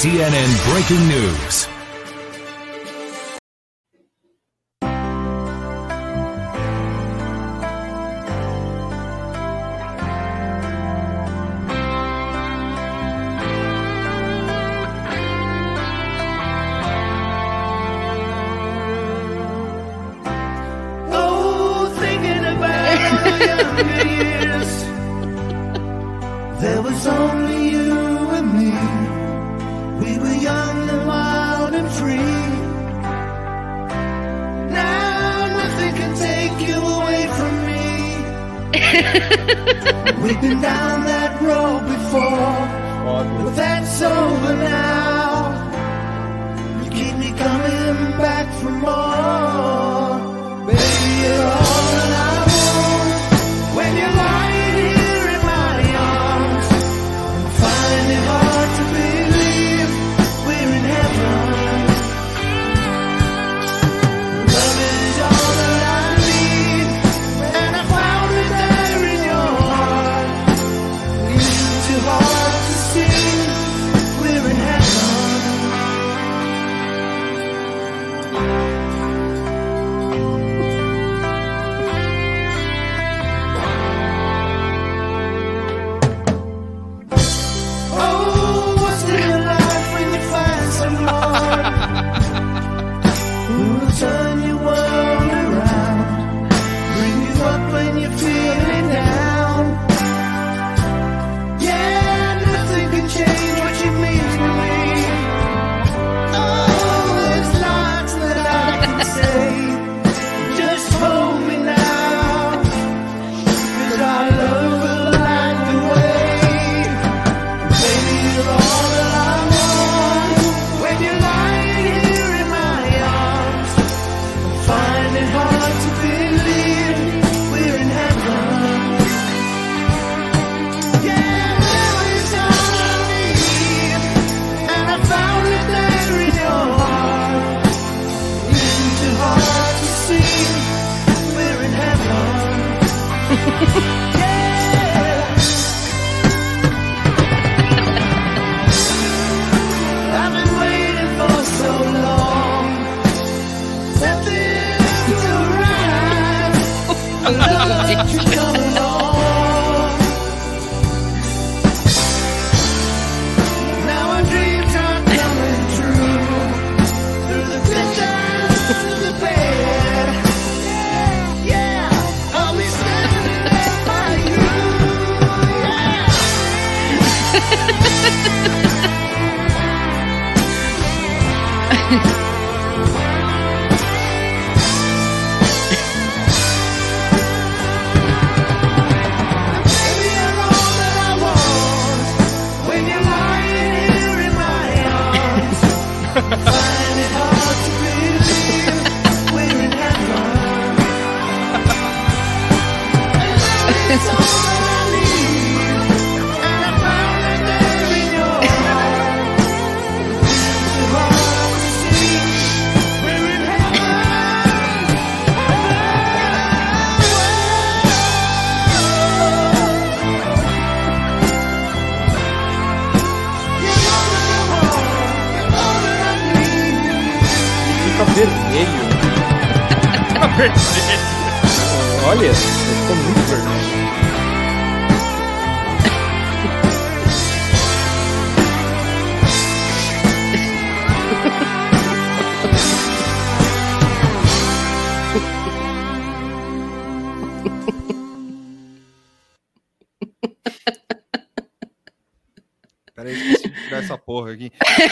CNN Breaking News.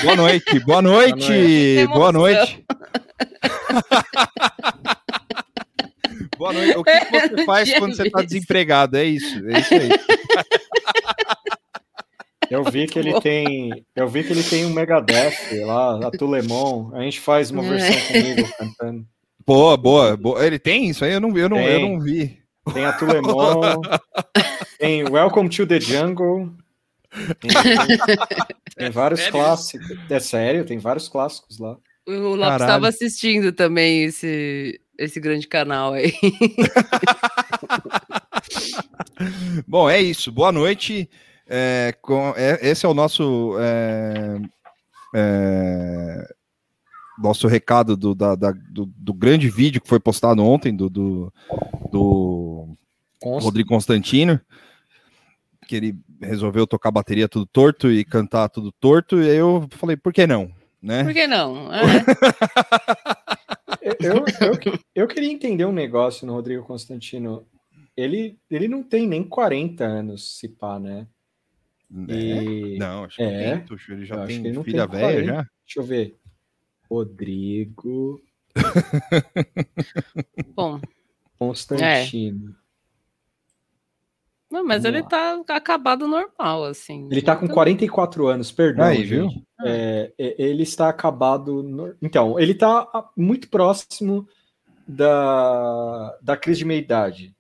Boa noite, boa noite, noite. boa noite. Boa noite. O que, que Eu você faz quando você está desempregado? É isso, é isso aí. Eu vi que ele tem. Eu vi que ele tem um Megadeth lá, a Tulemon. A gente faz uma versão comigo cantando. Boa, boa, boa. Ele tem isso aí? Eu não, eu não, eu Tem. não vi. Tem a Tulemon, tem Welcome to the Jungle. Tem, vários sério? clássicos. É sério, tem vários clássicos lá. O Lopes Caralho. estava assistindo também esse, esse grande canal aí. Bom, é isso. Boa noite. É, com- é- esse é o nosso é, é, nosso recado do, da- da- do, do grande vídeo que foi postado ontem do, do, do Rodrigo Constantino, que ele resolveu tocar bateria tudo torto e cantar tudo torto. E aí eu falei, por que não? Né? Por que não? É. Eu, eu, eu queria entender um negócio no Rodrigo Constantino. Ele, ele não tem nem 40 anos, se pá, né? E- É? Não, acho que É. tem, Tuxo, ele já tem ele filha tem velha 40. já. Deixa eu ver. Rodrigo Bom, Constantino. Não, mas Vamos ele tá acabado normal, assim. Ele tá com 44 anos, perdão, Aí, viu? gente. É, é, ele está acabado. no- Então, ele tá ah, muito próximo da, da crise de meia-idade.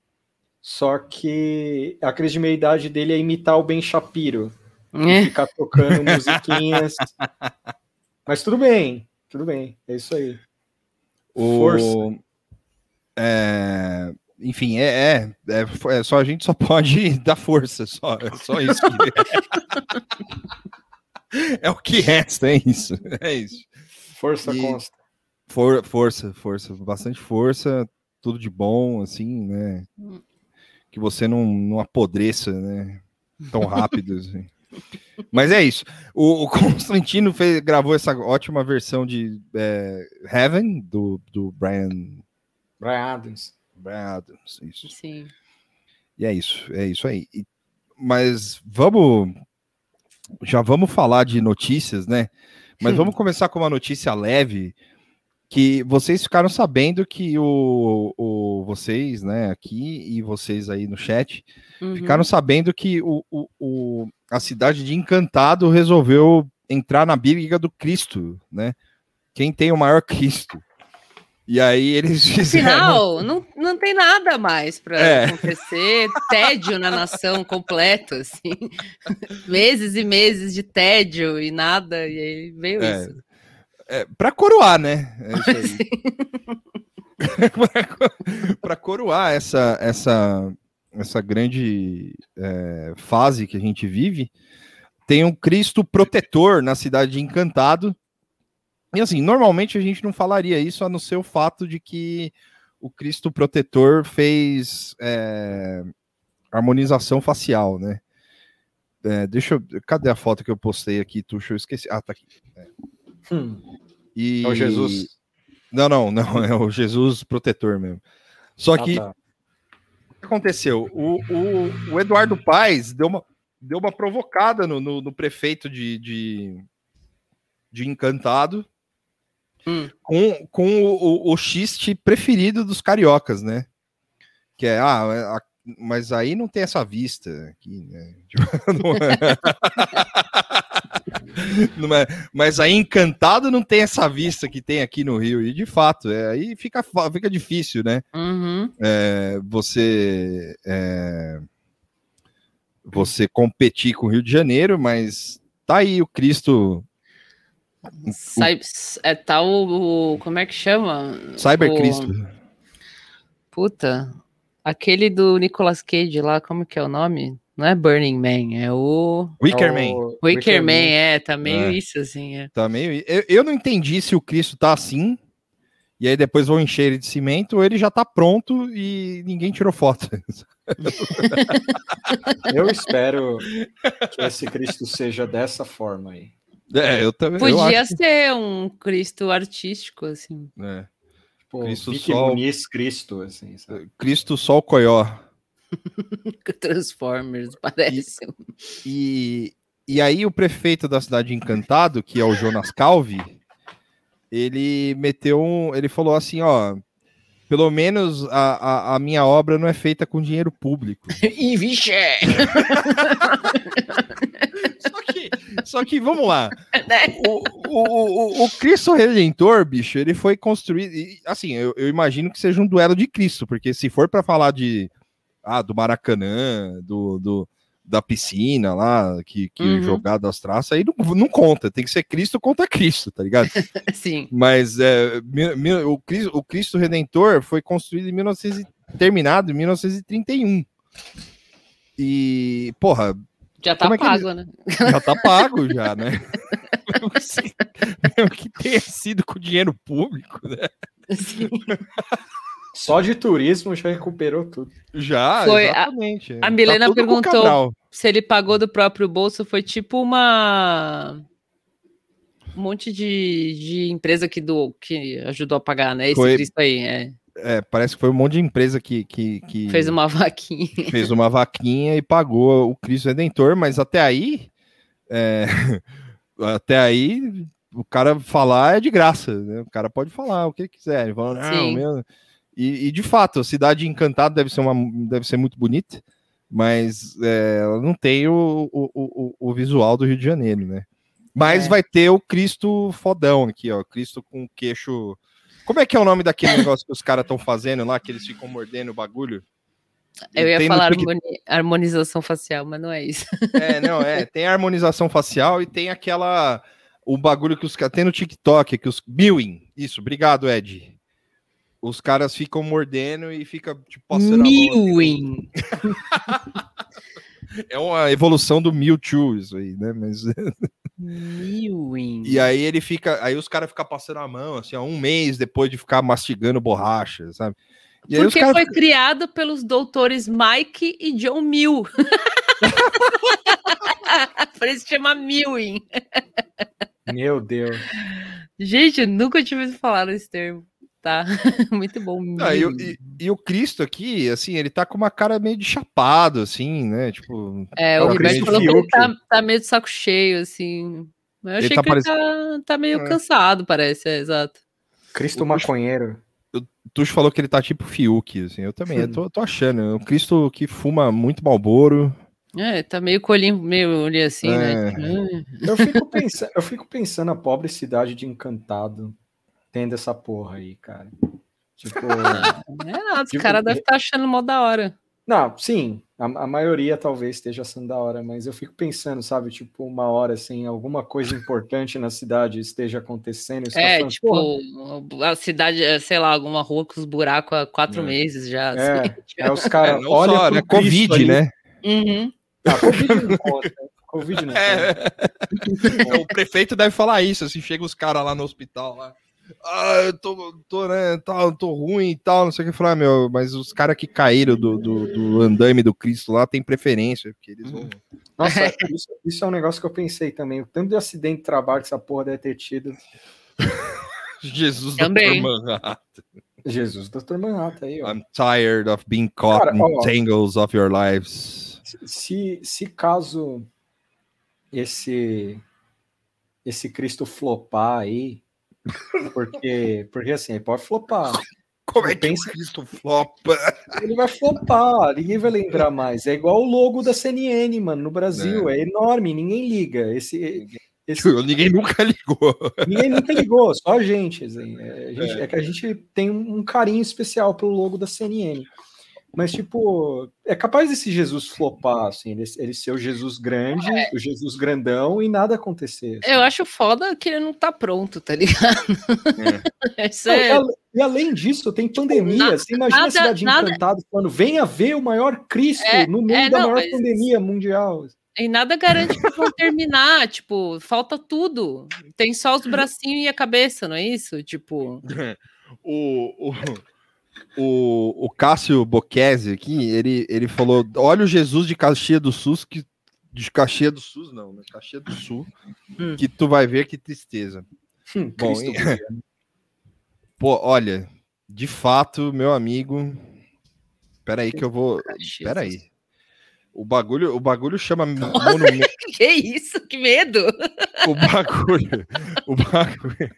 Só que a crise de meia-idade dele é imitar o Ben Shapiro, É. ficar tocando musiquinhas. Mas tudo bem, tudo bem, é isso aí. O- Força. é, enfim, é, é, é, é só a gente só pode dar força, só, é só isso. que- é o que resta, é isso. É isso. Força E- consta. For- força, força, bastante força, tudo de bom, assim, né? Que você não, não apodreça, né? Tão rápido. assim. Mas é isso. O, o Constantino fez, gravou essa ótima versão de é, Heaven, do, do Brian, Brian Adams. Brian Adams. Isso. Sim. E é isso, é isso aí. E- mas vamos. Já vamos falar de notícias, né? Mas vamos começar com uma notícia leve. Que vocês ficaram sabendo que o, o vocês, né, aqui e vocês aí no chat, Uhum. ficaram sabendo que o, o, o- a cidade de Encantado resolveu entrar na briga do Cristo, né? Quem tem o maior Cristo? E aí eles fizeram. Afinal, não, não tem nada mais para É. acontecer. Tédio na nação completo, assim. meses e meses de tédio e nada, e aí veio É. isso. É, para coroar, né? É Pra coroar essa, essa, essa grande é, fase que a gente vive, tem um Cristo protetor na cidade de Encantado. E assim, normalmente a gente não falaria isso a não ser o fato de que o Cristo protetor fez é, harmonização facial, né? É, deixa eu. Cadê a foto que eu postei aqui, Tuxo? Eu esqueci. Ah, tá aqui. Hum, E... é o Jesus. Não, não, não, é o Jesus protetor mesmo. Só Ah, que tá. o que aconteceu? O, o, o Eduardo Paes deu uma, deu uma provocada no, no, no prefeito de, de, de Encantado Hum. com, com o, o, o xiste preferido dos cariocas, né? Que é, ah, a- mas aí não tem essa vista aqui, né? Tipo, não é- Não é- mas aí Encantado não tem essa vista que tem aqui no Rio, e de fato, é, aí fica, fica difícil, né? Uhum. é, você é, você competir com o Rio de Janeiro, mas tá aí o Cristo Sai, é tal o. Como é que chama? Cyber O- Cristo. Puta. Aquele do Nicolas Cage lá, como que é o nome? Não é Burning Man, é o. Wicker É Man. o Wicker Man, é, tá meio É. isso, assim. É. Tá meio. Eu, eu não entendi se o Cristo tá assim. E aí depois vão encher ele de cimento, ou ele já tá pronto e ninguém tirou foto. Eu espero que esse Cristo seja dessa forma aí. É, eu também. eu Podia que- ser um Cristo artístico, assim. é. Tipo, Cristo Vicky Sol. Muniz Cristo, assim, sabe? Cristo Sol Coió. Transformers, parece. E, e aí o prefeito da cidade de Encantado, que é o Jonas Calvi, ele meteu um, ele falou assim, ó, Pelo menos a, a, a minha obra não é feita com dinheiro público. E vixe! Só que, só que vamos lá. Né? O, o, o, o Cristo Redentor, bicho, ele foi construído. e, Assim, eu, eu imagino que seja um duelo de Cristo, porque se for para falar de ah, do Maracanã, do, do- da piscina lá, que, que Uhum. jogado as traças, aí não, não conta. Tem que ser Cristo contra Cristo, tá ligado? Sim. Mas é, mi- mi- o, Cristo, o Cristo Redentor foi construído em 1900, e- terminado em 1931. E, porra, Já tá é que pago, né? já tá pago já, né? Mesmo que tenha sido com dinheiro público, né? Sim. Só de turismo já recuperou tudo. Já, Foi, a- exatamente. é. a Milena o perguntou-. Se ele pagou do próprio bolso, foi tipo uma. Um monte de, de empresa que, do, que ajudou a pagar, né? Esse Foi- Cristo aí, é. É, parece que foi um monte de empresa que, que, que Fez uma vaquinha. fez uma vaquinha e pagou o Cristo Redentor, mas até aí, é, até aí, o cara falar é de graça, né? O cara pode falar o que quiser. Ele fala, não. E, e, de fato, a cidade encantada deve ser, uma, deve ser muito bonita, mas é, ela não tem o, o, o, o visual do Rio de Janeiro, né? Mas É. vai ter o Cristo fodão aqui, ó. Cristo com queixo. Como é que é o nome daquele negócio que os caras estão fazendo lá, que eles ficam mordendo o bagulho? Eu ia Tem falar harmonização facial, mas não é isso. É, não, é. Tem a harmonização facial e tem aquela. O bagulho que os caras. Tem no TikTok, que os. Mewing. Isso, obrigado, Ed. Os caras ficam mordendo e fica tipo, passando a mão. Mewing. É uma evolução do Mewtwo, isso aí, né? Mas. Mewing. E aí ele fica. Aí os caras ficam passando a mão, assim, ó, um mês depois de ficar mastigando borracha, sabe? E aí os Porque caras foi criado pelos doutores Mike e John Mill. Por isso chama Mewing. Meu Deus. Gente, eu nunca tinha ouvido falar nesse termo. Tá? Muito bom. Ah, e, o- e- e o Cristo aqui, assim, ele tá com uma cara meio de chapado, assim, né? Tipo, É, É o o Roberto Cristo falou que ele Fiuk. tá, tá meio de saco cheio, assim. Mas eu Ele achei tá que ele tá, tá meio É. cansado, parece, é, exato. Cristo O- maconheiro. Tuxo falou que ele tá tipo Fiuk, assim, eu também, eu tô, tô achando. O Cristo que fuma muito Malboro. É, tá meio colinho, meio assim, É. né? Eu fico, pensando, eu fico pensando a pobre cidade de Encantado tendo essa porra aí, cara. Tipo. "Ah, não é nada, os Tipo, caras devem estar achando mó da hora. Não, sim, a, a maioria talvez esteja sendo da hora, mas eu fico pensando, sabe, tipo, uma hora assim, alguma coisa importante na cidade esteja acontecendo. tá É, falando, tipo, "Porra, a cidade, é, sei lá, alguma rua com os buracos há quatro É. meses já. É, assim. é os caras, não olha só, pro né? Covid, ali. né? Uhum. Ah, Covid não conta. Covid não conta. É. o prefeito deve falar isso, assim, chega os caras lá no hospital lá. Ah, eu tô, tô, né, tal, tô ruim e tal, não sei o que. Falar, ah, meu, mas os caras que caíram do, do, do andame do Cristo lá tem preferência, porque eles vão. Nossa, isso, isso é um negócio que eu pensei também. O tanto de acidente de trabalho que essa porra deve ter tido. Jesus Também. Dr. Manhattan. Jesus, Dr. Manhattan aí, ó. I'm tired of being caught Cara, in ó. tangles of your lives. Se, se caso esse esse Cristo flopar aí, porque, porque assim, ele pode flopar. Como é que Pensa- o Cristo flopa? Ele vai flopar, ninguém vai lembrar mais. É igual o logo da CNN, mano, no Brasil. É, enorme, ninguém liga. Esse, esse, Ninguém nunca ligou. ninguém nunca ligou, só a gente. assim. É, a gente- é que a gente tem um carinho especial pelo logo da CNN. Mas, tipo, é capaz desse Jesus flopar, assim, ele, ele ser o Jesus grande, o Jesus grandão e nada acontecer. assim. Eu acho foda que ele não tá pronto, tá ligado? Não, e é- ale- E além disso, tem pandemia. nada- Você imagina a nada- cidade nada- encantada falando: venha ver o maior Cristo É, no meio é, da não, maior mas- pandemia mundial. E nada garante que vão terminar, tipo, falta tudo. Tem só os bracinhos e a cabeça, não é isso? Tipo, o, o, o, o Cássio Bocchese aqui, ele, ele falou: olha o Jesus de Caxias do Sul, que. De Caxias do Sul, não, né? Caxias do Sul, Hum. que tu vai ver que tristeza. Hum, Bom, e-. Pô, olha, de fato, meu amigo. Peraí que eu vou. Peraí. O bagulho, o bagulho chama monumento. Que isso? Que medo! O bagulho. O bagulho.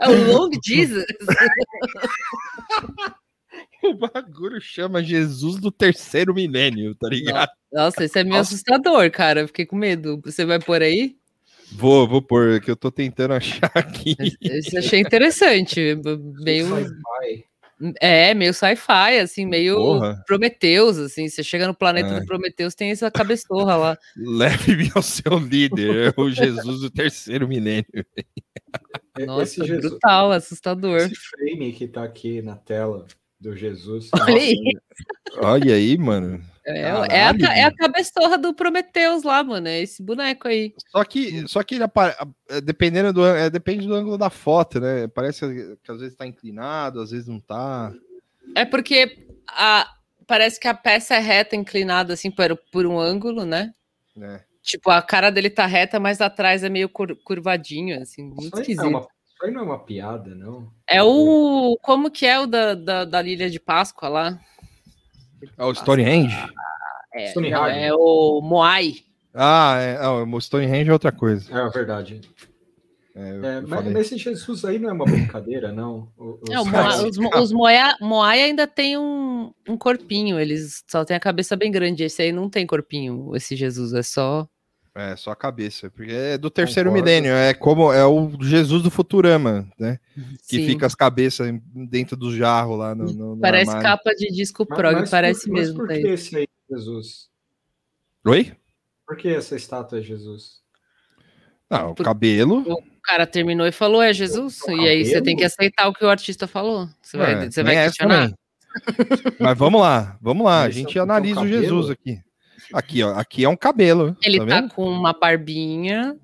É o Long Jesus. O bagulho chama Jesus do terceiro milênio, tá ligado? Nossa, esse é meio assustador, cara. Eu Fiquei com medo. Você vai por aí? Vou, vou pôr, que eu tô tentando achar aqui. Eu achei interessante. Meio. Sci-fi. É, meio sci-fi, assim, meio Porra. Prometeus, assim. Você chega no planeta É. do Prometeus, tem essa cabeçorra lá. Leve-me ao seu líder, é o Jesus do terceiro milênio. Nossa, esse Jesus, brutal, assustador. esse frame que tá aqui na tela do Jesus. Olha aí. Olha aí, mano. É, é, a, é a mano. cabeçorra do Prometeus lá, mano. É esse boneco aí. Só que, só que ele apa- é, dependendo do, é, depende do ângulo da foto, né? Parece que às vezes tá inclinado, às vezes não tá. É porque a, parece que a peça é reta, inclinada, assim, por, por um ângulo, né? né? Tipo, a cara dele tá reta, mas atrás é meio cur- curvadinho, assim, muito é esquisito. uma, isso aí não é uma piada, não? É o. Como que é o da, da, da Ilha de Páscoa lá? Ah, o Stonehenge? É, Stonehenge. não, é o Moai. Ah, é, ah, o Stonehenge é outra coisa. É verdade. É, É, mas, mas esse Jesus aí não é uma brincadeira, não? Os É, o caras- Moai, os, os Moai, Moai ainda tem um, um corpinho, eles só tem a cabeça bem grande. Esse aí não tem corpinho, esse Jesus, é só. É, só a cabeça, porque é do terceiro Concordo. milênio, é como é o Jesus do Futurama, né? Que Sim. fica as cabeças dentro do jarro lá no, no- no Parece armário. capa de disco Mas- prog, mas por- parece mas mesmo. Por tá que aí. esse aí é Jesus? Oi? Por que essa estátua é Jesus? Não, o Por- cabelo. O cara terminou e falou, é Jesus? O E aí você tem que aceitar o que o artista falou. Você vai, É, você tem vai questionar? Mas vamos lá, vamos lá. A Mas gente então, analisa o cabelo? Jesus aqui. Aqui, ó. Aqui é um cabelo. Ele tá tá, com uma barbinha,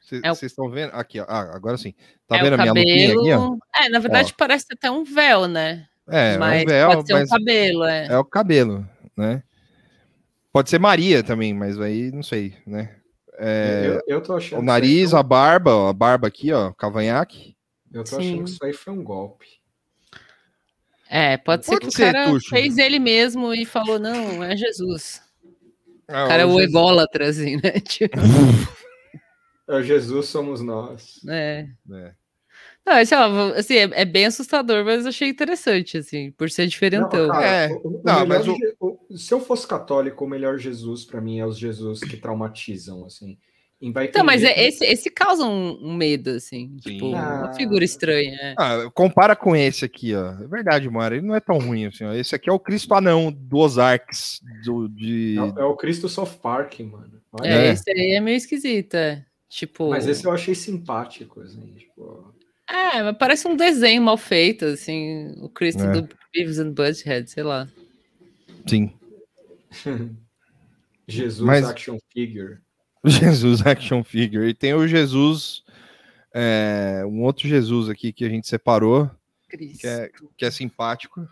Vocês é o- estão vendo? Aqui, ó. Ah, agora sim. Tá é vendo a minha lupinha aqui, ó? É, na verdade parece até um véu, né? É, mas é um véu, pode ser mas um cabelo, é. é o cabelo, né? Pode ser Maria também, mas aí não sei, né? É, eu, eu tô achando o nariz, a barba, ó, a barba aqui, ó, cavanhaque. Eu tô Sim. achando que isso aí foi um golpe. É, pode ser Pode que ser, o cara Tuxo. fez ele mesmo e falou, não, é Jesus. Ah, O cara é o ególatra, assim, né? Tipo, É, Jesus somos nós. é. É. Não, lá, assim, é, é bem assustador, mas eu achei interessante, assim, por ser diferentão. Não, cara, É, o- o não, melhor mas o- o- se eu fosse católico, o melhor Jesus pra mim é os Jesus que traumatizam, assim. E vai Então, mas é, esse, esse causa um, um medo, assim, Sim. tipo, uma Ah. figura estranha. é. Ah, compara com esse aqui, ó. É verdade, Mara, ele não é tão ruim assim, ó. Esse aqui é o Cristo Anão do Ozarks, do, de... É, é o Cristo South Park, mano. Olha. É, É. esse aí é meio esquisito, é. Tipo. Mas esse eu achei simpático, assim, tipo... É, mas parece um desenho mal feito, assim, o Cristo É. do Beavis and Butthead, sei lá. Sim. Jesus Mas- Action Figure. Jesus Action Figure. E tem o Jesus, é, um outro Jesus aqui que a gente separou, Cristo. que é, que é simpático.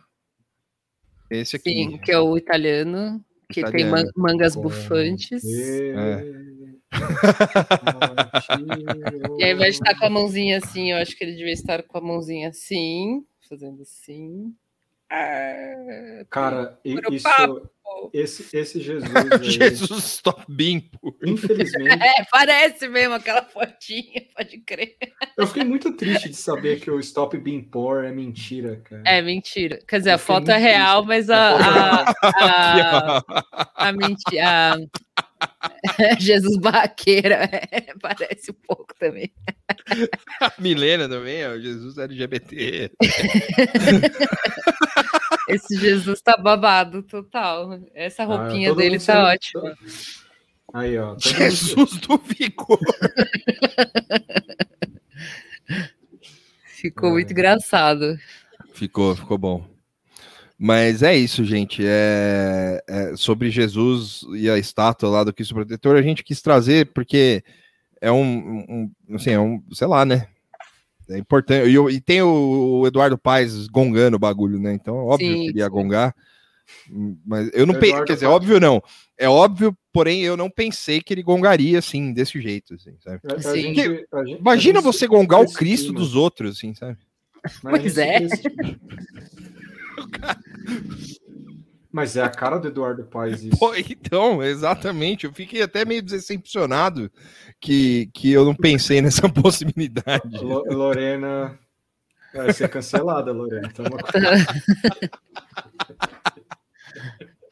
Esse aqui. Sim, que é o italiano, que tem Italiano. man- mangas bufantes. É. E aí, ao invés de estar com a mãozinha assim, eu acho que ele devia estar com a mãozinha assim, fazendo assim. Ah, Cara, isso, esse, esse Jesus aí, Jesus Stop Bimpo. infelizmente, É, parece mesmo aquela fotinha, pode crer. eu fiquei muito triste de saber que o Stop Being Poor é mentira, cara. É mentira. Quer dizer, a Eu fiquei foto é real, triste. mas A a, a, a, a mentira. Jesus Barraqueira é, parece um pouco também. A Milena também, ó, Jesus LGBT. Esse Jesus tá babado total. Essa Ah, roupinha todo dele tá ótima. Aí, ó. mundo- Jesus do Vigor. Ficou É. muito engraçado. Ficou, ficou bom. Mas é isso, gente. É, é sobre Jesus e a estátua lá do Cristo Protetor, a gente quis trazer porque é um, um- assim, é um, sei lá, né? É importante. E, e tem o, o Eduardo Paes gongando o bagulho, né? Então, é óbvio Sim, que ele ia gongar. Mas eu não pensei, quer dizer, Paes- óbvio não. É óbvio, porém eu não pensei que ele gongaria assim, desse jeito, assim, sabe? A- a Sim. gente- a gente- Imagina gente você gongar o Cristo dos outros, assim, sabe? mas Pois é. Subestima. Mas é a cara do Eduardo Paes isso. Pô, então, exatamente. Eu fiquei até meio decepcionado que, que eu não pensei nessa possibilidade. Lo- Lorena, Vai ser cancelada, Lorena. Toma cuidado.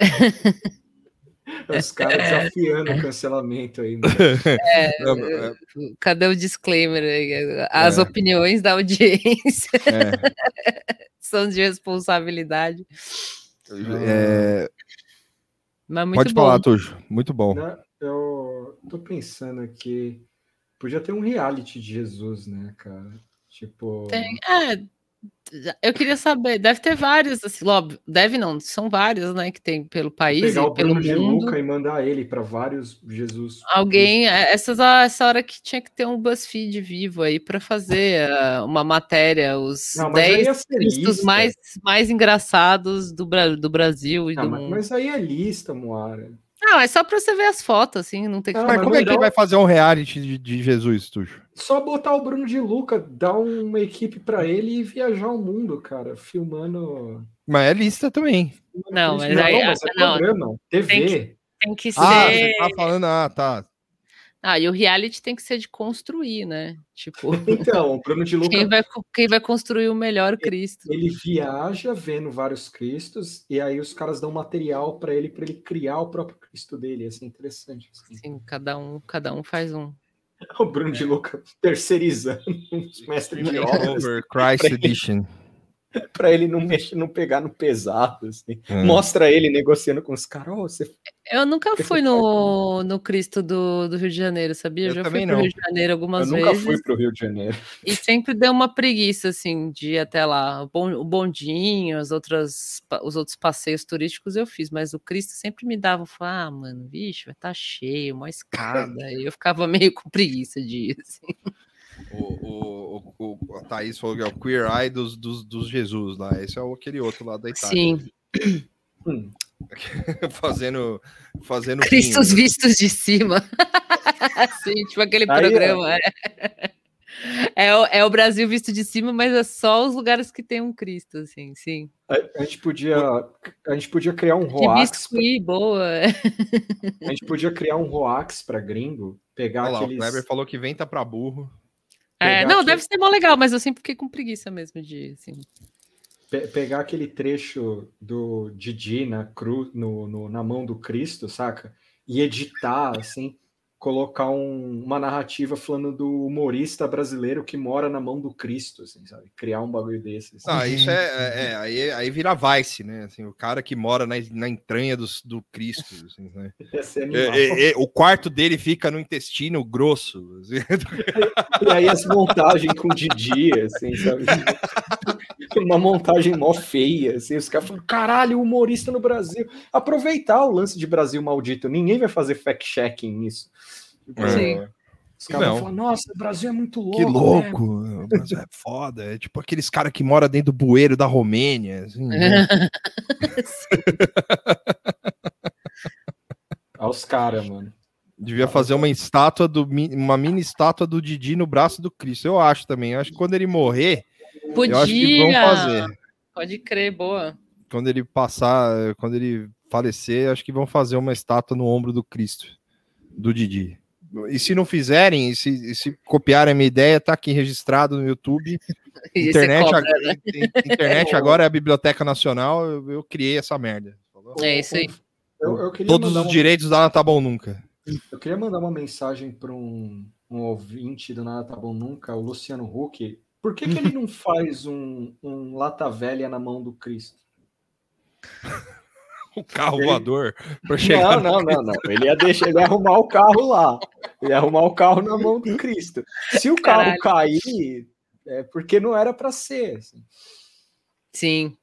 Os caras desafiando o cancelamento aí. mano. Não, é, Cadê o disclaimer? As É. opiniões da audiência é, são de responsabilidade. é, Mas muito pode bom. falar, Tujo. Muito bom. Eu tô pensando aqui. Podia ter um reality de Jesus, né, cara? Tipo. Tem- é, eu queria saber, deve ter vários, assim, óbvio, deve não, são vários, né, que tem pelo país pegar o pelo Bruno de mundo. Luca e mandar ele para vários Jesus. Alguém, é, essas, essa hora que tinha que ter um BuzzFeed vivo aí para fazer ah, uma matéria, os Não, mas aí 10 ia ser cristos mais, mais engraçados do, do Brasil e Ah, do mas, mundo. mas aí é lista, Moara. Não, é só para você ver as fotos, assim, não tem que Ah, Mas como é que vai fazer um reality de, de Jesus, Tujo? Só botar o Bruno de Luca, dar uma equipe para ele e viajar o mundo, cara, filmando. Mas é lista também. Não, mas não, aí- mas é não, programa, TV. Tem que ser. Ah, você tá falando, ah, tá. Ah, e o reality tem que ser de construir, né? Tipo, Então, o Bruno de Luca quem vai, quem vai construir o melhor Cristo? ele viaja vendo vários Cristos e aí os caras dão material para ele para ele criar o próprio Cristo dele. Isso é interessante. assim. Assim, cada um, cada um faz um. O Bruno de Luca terceirizando os mestres de obras Over Christ Edition. para ele não mexer, não pegar no pesado. Assim. É. Mostra ele negociando com os caras. "Ô, você Eu nunca fui no, no Cristo do, do Rio de Janeiro, sabia? Eu Já fui pro não. Rio de Janeiro Eu algumas nunca vezes fui para o Rio de Janeiro. e sempre deu uma preguiça, assim, de ir até lá. O bon- o bondinho, as outras, os outros passeios turísticos eu fiz, mas o Cristo sempre me dava, falava, ah, mano, vixe, vai estar cheio, uma escada. e eu ficava meio com preguiça de ir, assim. O, o, o, o- a Thaís falou que é o Queer Eye dos, dos, dos Jesus lá. Esse é aquele outro lá da Itália. Sim, Hum. fazendo. fazendo Cristos vinho. vistos de cima. Sim, tipo aquele Aí, programa. É. É, o, é o Brasil visto de cima, mas é só os lugares que tem um Cristo, assim, sim. A, a gente podia, a gente podia criar um Roax. biscuit, boa. A gente podia criar um Roax para gringo, pegar Olha lá, o aqueles. Kleber falou que venta pra burro. É, não, deve ser mó legal, mas eu sempre fiquei com preguiça mesmo de, assim. Pe- pegar aquele trecho do Didi na, no, no- na mão do Cristo, saca? E editar, assim, colocar um- uma narrativa falando do humorista brasileiro que mora na mão do Cristo, assim, sabe? Criar um bagulho desse. assim. Ah, isso é, é, é, aí, aí vira Vice, né? Assim, o cara que mora na, na entranha do, do Cristo. assim, né? É, é, é, o quarto dele fica no intestino grosso. assim. E aí as montagens com Didi, assim, sabe? Uma montagem mó feia, assim, os caras falam, caralho, humorista no Brasil. Aproveitar o lance de Brasil maldito, ninguém vai fazer fact-checking nisso. Tipo, Sim. Os caras falar, nossa, o Brasil é muito louco. Que né?" louco! O Brasil é foda. É tipo aqueles caras que moram dentro do bueiro da Romênia. assim, né? Olha os caras, mano. Devia fazer uma estátua do uma mini estátua do Didi no braço do Cristo. Eu acho também. Eu acho que quando ele morrer, eu acho que vão Podia! fazer. Pode crer, boa. Quando ele passar, quando ele falecer, acho que vão fazer uma estátua no ombro do Cristo, do Didi. E se não fizerem, e se, e se copiarem a minha ideia, tá aqui registrado no YouTube. Internet, cobra, ag- né? in- internet agora é a Biblioteca Nacional. Eu, eu criei essa merda. É isso aí. Eu, eu Todos os uma- direitos da Ana Tá Bom Nunca. Eu queria mandar uma mensagem para um, um ouvinte do Nada Tá Bom Nunca, o Luciano Huck. Por que, que ele não faz um, um lata velha na mão do Cristo? O carro Ele- voador para chegar. Não, não, não, não. Ele ia deixar ele ia arrumar o carro lá. Ele ia arrumar o carro na mão do Cristo. Se o carro Caralho. cair, é porque não era para ser. assim. Sim.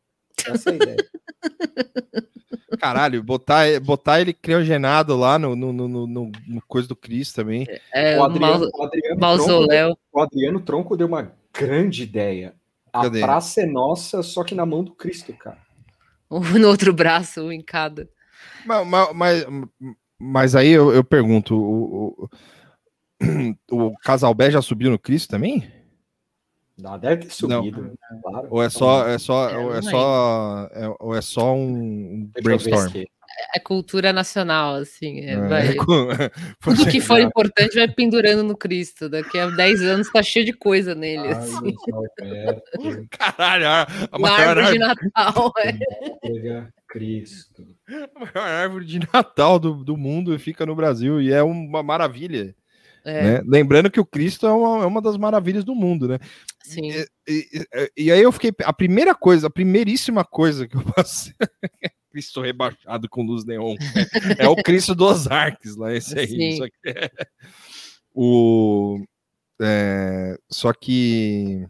Essa é a ideia. Caralho, botar, botar ele criogenado lá no, no, no, no, no- coisa do Cristo também. É, O o Adriano, o Adriano Tronco, o Adriano Tronco deu uma grande ideia. A Cadê? praça é nossa, só que na mão do Cristo, cara. No outro braço, um em cada. Mas, mas, mas, aí eu, eu pergunto: o, o, o Casalbé já subiu no Cristo também? Não, deve ter subido, claro. Ou é só, é só, É, ou é não só, é, ou é só um Deixa eu ver brainstorm? É cultura nacional, assim. é, É, vai- com- Tudo que for importante vai pendurando no Cristo. Daqui a 10 anos tá cheio de coisa nele. Ai, assim. perto, Caralho, a, maior, árvore de Natal. é. Cristo. a maior árvore de Natal do, do mundo fica no Brasil e é uma maravilha. É, né? Lembrando que o Cristo é uma, é uma das maravilhas do mundo, né? sim. E, e- e- e aí eu fiquei. A primeira coisa, a primeiríssima coisa que eu passei. Cristo rebaixado com luz neon. É, é o Cristo dos Arques lá, esse aí. Sim. Só que, o, é, só que.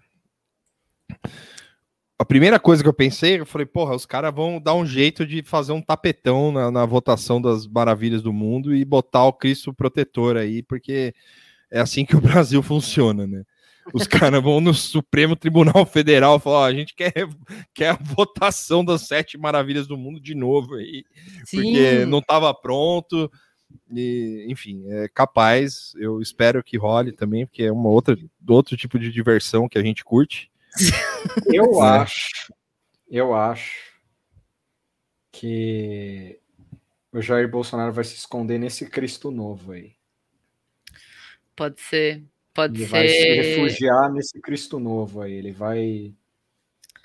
A primeira coisa que eu pensei, eu falei, porra, os caras vão dar um jeito de fazer um tapetão na, na votação das maravilhas do mundo e botar o Cristo protetor aí, porque é assim que o Brasil funciona, né? Os caras vão no Supremo Tribunal Federal e falar: ó, a gente quer, quer a votação das sete maravilhas do mundo de novo aí, porque Sim. não estava pronto. E, enfim, é capaz. Eu espero que role também, porque é uma outra, outro tipo de diversão que a gente curte. Eu É. acho, eu acho que o Jair Bolsonaro vai se esconder nesse Cristo novo aí. Pode ser. Pode Ele vai se ser. refugiar nesse Cristo novo aí. Ele vai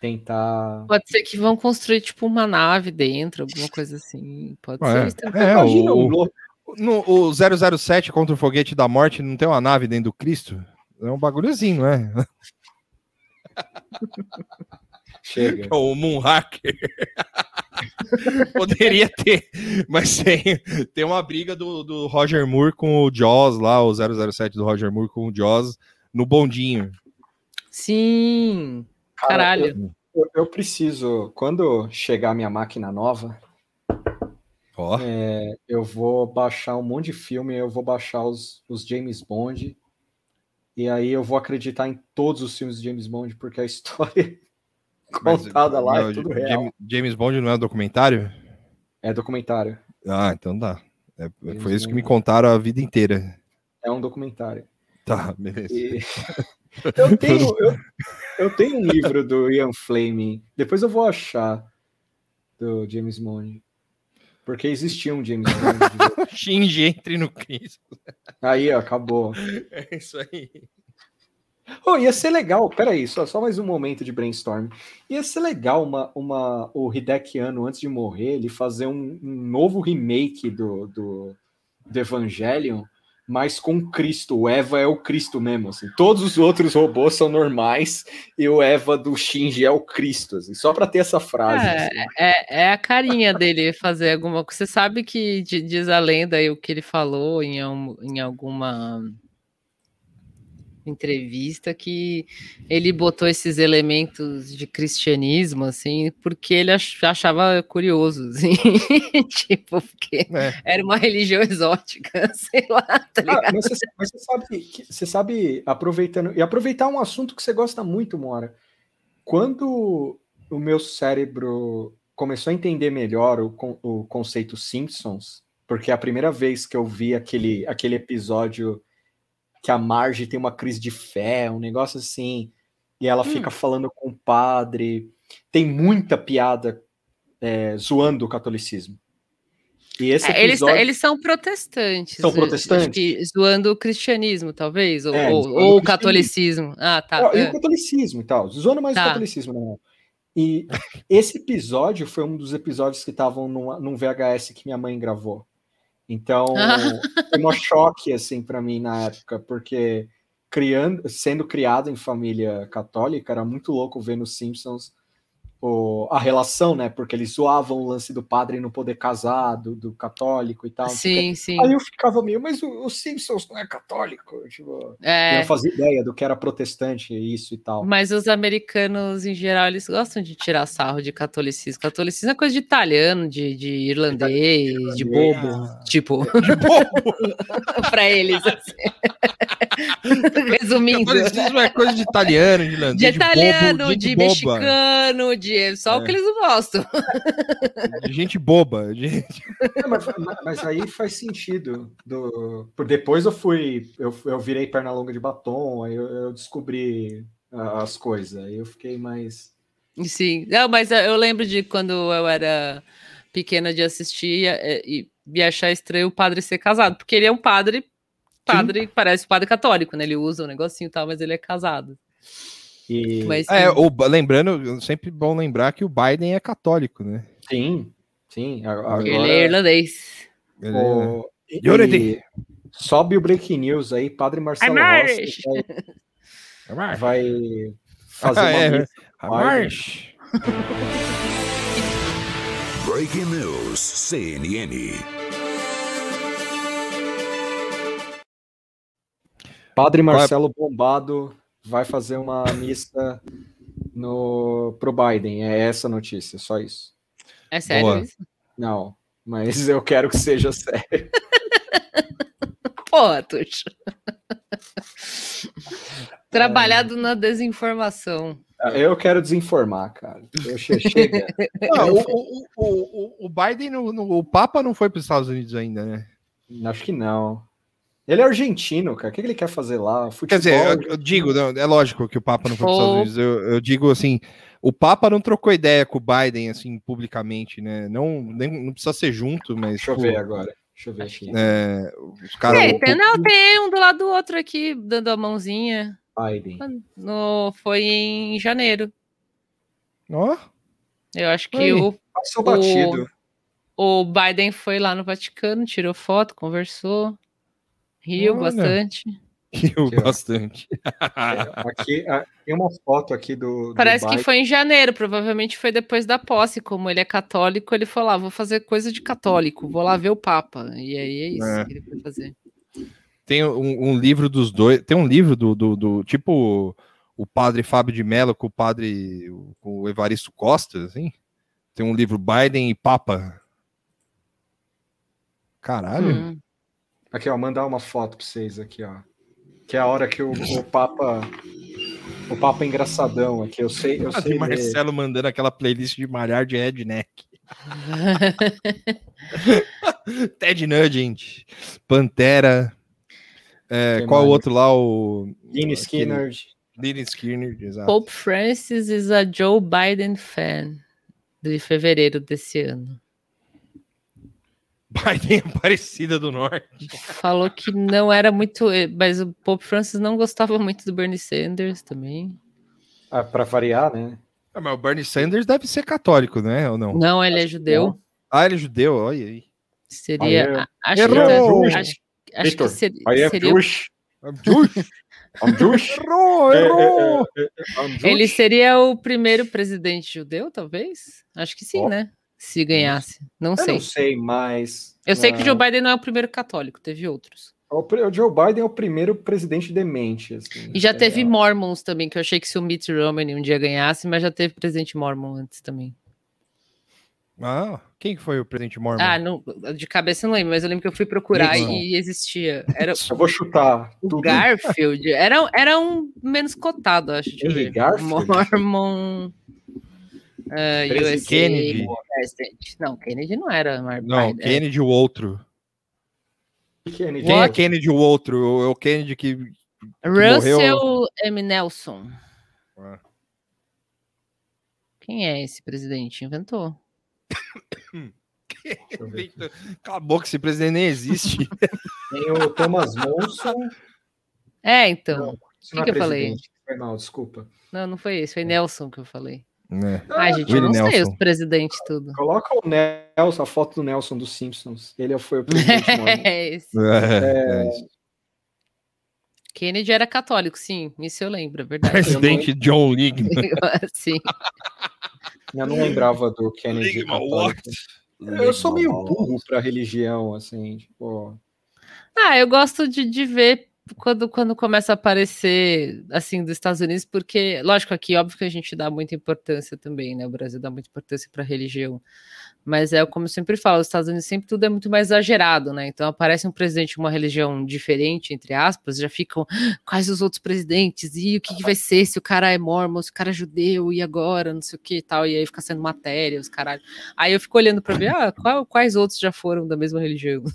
tentar. Pode ser que vão construir tipo uma nave dentro, alguma coisa assim. Pode É, ser é, Imagina o, louco. no, o 007 contra o foguete da morte não tem uma nave dentro do Cristo? É um bagulhozinho, não é? Chega. o Moonhacker. Poderia ter, mas tem, tem uma briga do, do Roger Moore com o Jaws lá, o 007 do Roger Moore com o Jaws no bondinho. Sim. Cara, Caralho. Eu, eu preciso, quando chegar a minha máquina nova, Ó, é, eu vou baixar um monte de filme, eu vou baixar os, os James Bond, e aí eu vou acreditar em todos os filmes de James Bond, porque a história mas- contada lá não, é tudo real. James, James Bond não é documentário? É documentário. Ah, então dá. É, James foi isso que me contaram a vida inteira. É um documentário. Tá, beleza. E- eu, tenho, eu, eu tenho um livro do Ian Fleming, depois eu vou achar do James Bond. Porque existia um James Bond. Shinji entre no Cristo. aí, ó, acabou. É isso aí. Oh, ia ser legal, peraí, só, só mais um momento de brainstorm. Ia ser legal uma, uma, o Hideki Anno, antes de morrer, ele fazer um, um novo remake do, do, do Evangelion, mas com Cristo. O Eva é o Cristo mesmo, assim. Todos os outros robôs são normais e o Eva do Shinji é o Cristo, assim, só para ter essa frase. É, assim. é, é a carinha dele fazer alguma coisa. Você sabe que di- diz a lenda e o que ele falou em, em alguma entrevista que ele botou esses elementos de cristianismo assim porque ele ach- achava curioso assim. tipo porque É. era uma religião exótica sei lá tá Ah, ligado? mas, você, mas você sabe, você sabe, aproveitando, e aproveitar um assunto que você gosta muito, Mora. Quando o meu cérebro começou a entender melhor o, o conceito Simpsons, porque é a primeira vez que eu vi aquele, aquele episódio que a Marge tem uma crise de fé, um negócio assim, e ela fica falando com o padre. Tem muita piada é, zoando o catolicismo. E esse É, eles, episódio... eles são protestantes. São protestantes? que zoando o cristianismo, talvez, ou, É, ou- o catolicismo. Ah, tá. E é. o catolicismo e tal, zoando mais Tá. o catolicismo, não. E esse episódio foi um dos episódios que estavam num VHS que minha mãe gravou. Então, foi um choque, assim, para mim na época, porque criando, sendo criado em família católica, era muito louco ver nos Simpsons o- a relação, né? Porque eles zoavam o lance do padre não poder casar, do, do católico e tal. Sim, sim. Aí eu ficava meio, mas o, o Simpsons não é católico? Tipo, eu É, não fazia ideia do que era protestante, isso e tal. mas os americanos, em geral, eles gostam de tirar sarro de catolicismo. Catolicismo é coisa de italiano, de, de irlandês, de bobo. Tipo, De bobo. pra eles, assim. Resumindo. Catolicismo é coisa de italiano, de irlandês, De italiano, bobo, gente de boba, mexicano, de. Só o É. que eles gostam. de gente boba. de gente- Não, mas, mas- aí faz sentido. Do, por depois eu fui, eu, eu virei perna longa de batom, aí eu, eu descobri ah, as coisas. Aí eu fiquei mais. Sim, não, mas eu lembro de quando eu era pequena de assistir é, e, e achar estranho o padre ser casado, porque ele é um padre, padre, parece um padre católico, né? Ele usa um negocinho e tal, mas ele é casado. E, Mas É, sim. o, lembrando, sempre bom lembrar que o Biden é católico, né? sim, sim. a- Agora, ele é irlandês. Ele é- o, e- e sobe o breaking news aí, Padre Marcelo I'm Rossi vai, vai fazer uma É, missa march. Breaking News CNN. Padre Marcelo Bombado vai fazer uma missa no pro Biden. É essa a notícia, só isso. É sério Boa. isso? Não, mas eu quero que seja sério. Tuxo. Trabalhado na desinformação. Eu quero desinformar, cara. Eu che- chega. Não, o, o, o, o- o Biden, no, no- o Papa não foi para os Estados Unidos ainda, né? Acho que não. Ele é argentino, cara. O que ele quer fazer lá? Futebol. Quer dizer, eu, eu digo, não, é lógico que o Papa não foi para os Estados Unidos. Eu, eu digo assim, o Papa não trocou ideia com o Biden, assim, publicamente, né? Não, nem, não precisa ser junto, mas. Deixa eu ver agora. Deixa eu ver aqui. é, os caras. Ei, tem, não, tem um do lado do outro aqui, dando a mãozinha. Biden. No, foi em janeiro. Ó, Eu acho que Aí. o, Passou batido. o Biden foi lá no Vaticano, tirou foto, conversou, riu Olha. bastante. Aqui, ó. bastante. É, aqui, ah, tem uma foto aqui do. do Parece que foi em janeiro, provavelmente foi depois da posse. Como ele é católico, ele falou: ah, vou fazer coisa de católico, vou lá ver o Papa. E aí é isso É. que ele foi fazer. Tem um, um livro dos dois. Tem um livro do, do, do- tipo o padre Fábio de Mello com o padre com o Evaristo Costa, assim. Tem um livro Biden e Papa. Caralho. Hum. Aqui, ó, mandar uma foto pra vocês aqui, ó. Que é a hora que o, o Papa. O Papa é engraçadão aqui. Eu sei, eu sei. ler. Marcelo mandando aquela playlist de malhar de redneck. Ted Nugent, Pantera. é, qual o outro lá? O Gene Skinner. Lynyrd Skinner, exato. Pope Francis is a Joe Biden fan. De fevereiro desse ano. Biden Aparecida do Norte. Falou que não era muito. Mas o Pope Francis não gostava muito do Bernie Sanders também. Ah, pra variar, né? Ah, mas o Bernie Sanders deve ser católico, né? Ou não? Não, ele é judeu. Ah, ele é judeu, olha aí. Seria. Aí é- acho, Errou! que, acho, acho Victor, que seria. I am seria- Jewish. I'm Jewish. I'm Jewish. errou, É, é, errou. é, é, I'm Jewish. ele seria o primeiro presidente judeu, talvez? Acho que sim, Ó. né? Se ganhasse. Não Eu sei. não sei, mas. Eu sei que o ah, Joe Biden não é o primeiro católico, teve outros. O, pre- o Joe Biden é o primeiro presidente demente. Assim, E já É, teve Mormons também, que eu achei que se o Mitt Romney um dia ganhasse, mas já teve presidente Mormon antes também. Ah, quem que foi o presidente Mormon? Ah, não, de cabeça eu não lembro, mas eu lembro que eu fui procurar e existia. Era Eu vou chutar o tudo. Garfield, era, era um menos cotado, acho. Eu ver. Garfield? Mormon. Uh, Presidente USA Kennedy. Não, Kennedy não era. Mar- Não, Biden. Kennedy o outro. Kennedy. Quem é? Kennedy o outro? O, o Kennedy que. Russell morreu- M. Nelson. Ah. Quem é esse presidente? Inventou. Deixa eu ver aqui. Cala a boca, esse presidente nem existe. Tem o Thomas Monson. É, então. Não, não que é que eu falei? Foi mal, desculpa. Não, não foi esse, foi Nelson que eu falei. É. Ai, gente, eu não sei Nelson. os presidentes tudo. Coloca o Nelson, a foto do Nelson dos Simpsons. Ele foi o presidente é esse. É, é isso. Kennedy era católico, sim, isso eu lembro, é verdade. Presidente John Ligman. sim. Eu não lembrava do Kennedy. Ligman católico. Eu sou meio burro pra religião, assim, tipo. Ah, eu gosto de, de ver quando, quando começa a aparecer, assim, dos Estados Unidos, porque, lógico, aqui, óbvio que a gente dá muita importância também, né? O Brasil dá muita importância para religião. Mas é como eu sempre falo, os Estados Unidos sempre tudo é muito mais exagerado, né? Então aparece um presidente de uma religião diferente, entre aspas, já ficam "Ah, quais os outros presidentes, e o que, que vai ser se o cara é mormon, se o cara é judeu, e agora, não sei o que e tal, e aí fica sendo matéria, os caralho. Aí eu fico olhando para ver, ah, qual- quais outros já foram da mesma religião?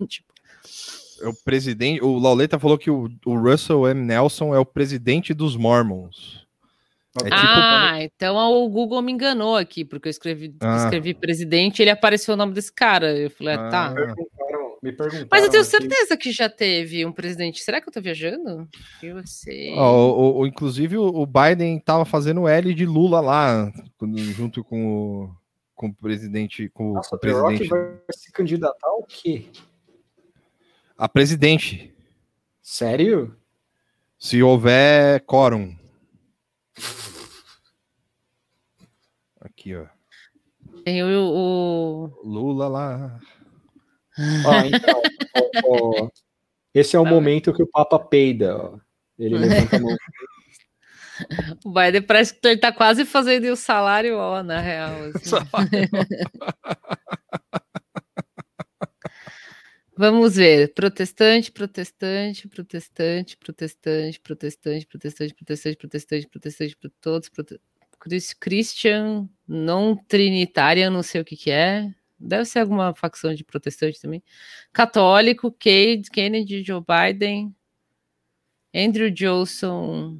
Então, tipo, O presidente. O Lauleta falou que o, o Russell M. Nelson é o presidente dos Mormons. É tipo- ah, então o Google me enganou aqui, porque eu escrevi, Ah. escrevi presidente e ele apareceu o nome desse cara. Eu falei, ah, tá. Ah. Me perguntaram Mas eu tenho aqui- certeza que já teve um presidente. Será que eu tô viajando? Eu sei. Ó, o, o- o- inclusive, o Biden tava fazendo L de Lula lá, junto com o, com o presidente. Com, Nossa, o o The Rock presidente. vai se candidatar ao quê? A presidente, Sério? se houver quórum. Aqui, ó. Tem o, o- Lula lá. Ó, então, ó, ó, esse é o momento que o Papa peida, ó. Ele levanta a mão. o Biden parece que ele tá quase fazendo o salário ó, na real. assim. Vamos ver. Protestante, protestante, protestante, protestante, protestante, protestante, protestante, protestante, protestante, pro- todos, Christian, não trinitária, não sei o que que é. Deve ser alguma facção de protestante também. Católico, Cade, Kennedy, Joe Biden, Andrew Johnson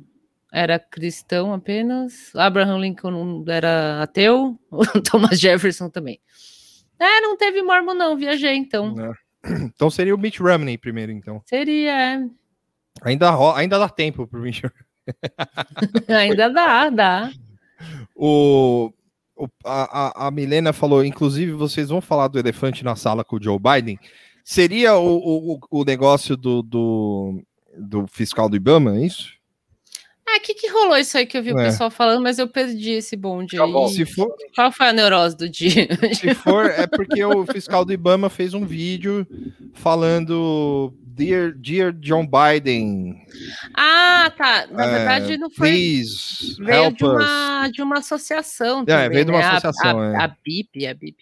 era cristão apenas, Abraham Lincoln era ateu, Thomas Jefferson também. É, não teve mormon não, viajei então. né? Então seria o Mitt Romney primeiro, então. Seria, é. Ainda, ainda dá tempo pro Mitt ainda dá, dá. O, o- a, a- a Milena falou, inclusive, vocês vão falar do elefante na sala com o Joe Biden. Seria o, o, o negócio do, do, do fiscal do Ibama, é isso? Ah, o que, que rolou isso aí que eu vi o É. pessoal falando, mas eu perdi esse bonde Já aí. volto. Se for, Qual foi a neurose do dia? se for, é porque o fiscal do Ibama fez um vídeo falando Dear, Dear John Biden, ah, tá. Na é, verdade, não foi. please Veio help de us. uma, de uma associação. É, também, veio de uma né? Associação, A, é. a, BIP, a BIP.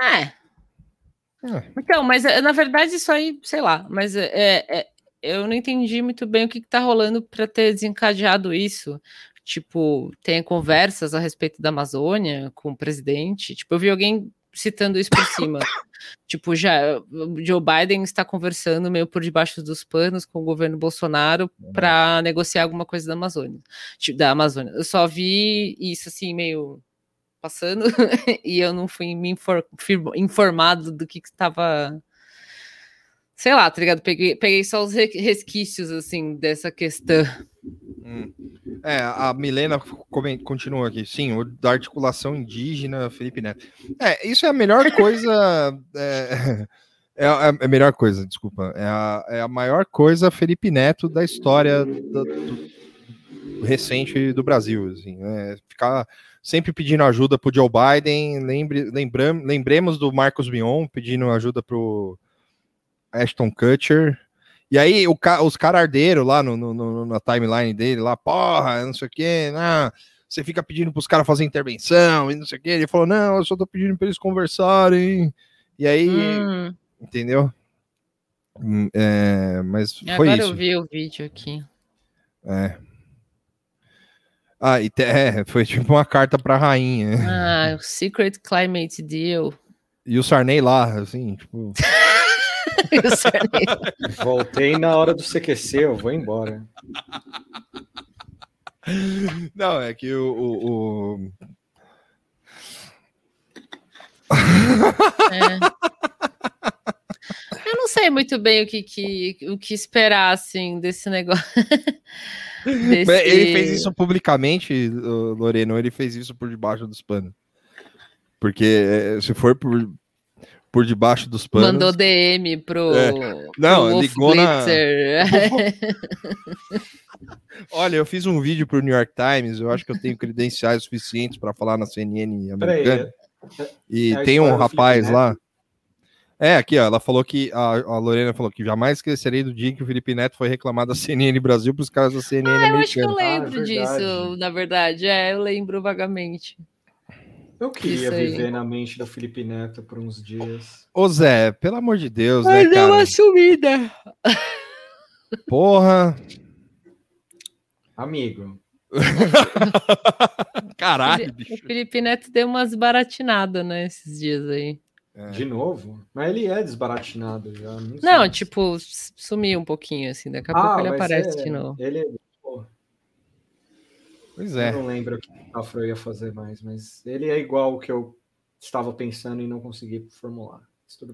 É. É. Então, mas é, na verdade isso aí, sei lá, mas é, é- eu não entendi muito bem o que, que tá rolando para ter desencadeado isso. Tipo, tem conversas a respeito da Amazônia com o presidente. Tipo, eu vi alguém citando isso por cima. tipo, já Joe Biden está conversando meio por debaixo dos panos com o governo Bolsonaro para negociar alguma coisa da Amazônia. Tipo, da Amazônia. Eu só vi isso assim meio passando e eu não fui me infor- fir- informado do que estava. Sei lá, tá ligado? Peguei, peguei só os re- resquícios, assim, dessa questão. Hum. É, a Milena continua aqui. Sim, o da articulação indígena, Felipe Neto. É, isso é a melhor coisa. É, é a, é a melhor coisa, desculpa. É a, é a maior coisa Felipe Neto da história do, do- recente do Brasil. Assim, é, ficar sempre pedindo ajuda pro Joe Biden. Lembre, lembram, lembremos do Marcos Mion pedindo ajuda pro Ashton Kutcher. E aí o os caras arderam lá no, no- na timeline dele, lá, porra, não sei o quê, ah, você fica pedindo pros caras fazer intervenção e não sei o quê. Ele falou, não, eu só tô pedindo pra eles conversarem. E aí, Hum, entendeu? Hum, é, mas foi agora isso. eu vi o vídeo aqui. É. Ah, e te- é, foi tipo uma carta pra rainha. Ah, o Secret Climate Deal. E o Sarney lá, assim, tipo. Voltei na hora do CQC, eu vou embora. Não, é que o. o- o- É. Eu não sei muito bem o que, que, o que esperar, assim, desse negócio. Desse- Ele fez isso publicamente, Loreno, ele fez isso por debaixo dos panos. Porque é, se for por, por debaixo dos panos. Mandou DM pro. É. Não, pro ligou na- Blitzer. Olha, eu fiz um vídeo pro New York Times, eu acho que eu tenho credenciais suficientes para falar na CNN americana. E é tem um rapaz lá. É, aqui, ó, ela falou que a, a Lorena falou que jamais esquecerei do dia que o Felipe Neto foi reclamar da CNN Brasil para os caras da CNN Ah, eu acho que eu lembro Ah, é disso, na verdade. É, eu lembro vagamente. Eu queria viver na mente do Felipe Neto por uns dias. Ô Zé, pelo amor de Deus, né, Mas deu cara? uma sumida. Porra. Amigo, Caralho, O bicho. Felipe Neto deu umas baratinadas, né, esses dias aí. É. de novo? Mas ele é desbaratinado já. Não. Não, tipo, sumiu um pouquinho, assim. Daqui a pouco ele aparece é- de novo. Ele, Pois Eu é. não lembro o que o Afro ia fazer mais, mas ele é igual o que eu estava pensando e não consegui formular.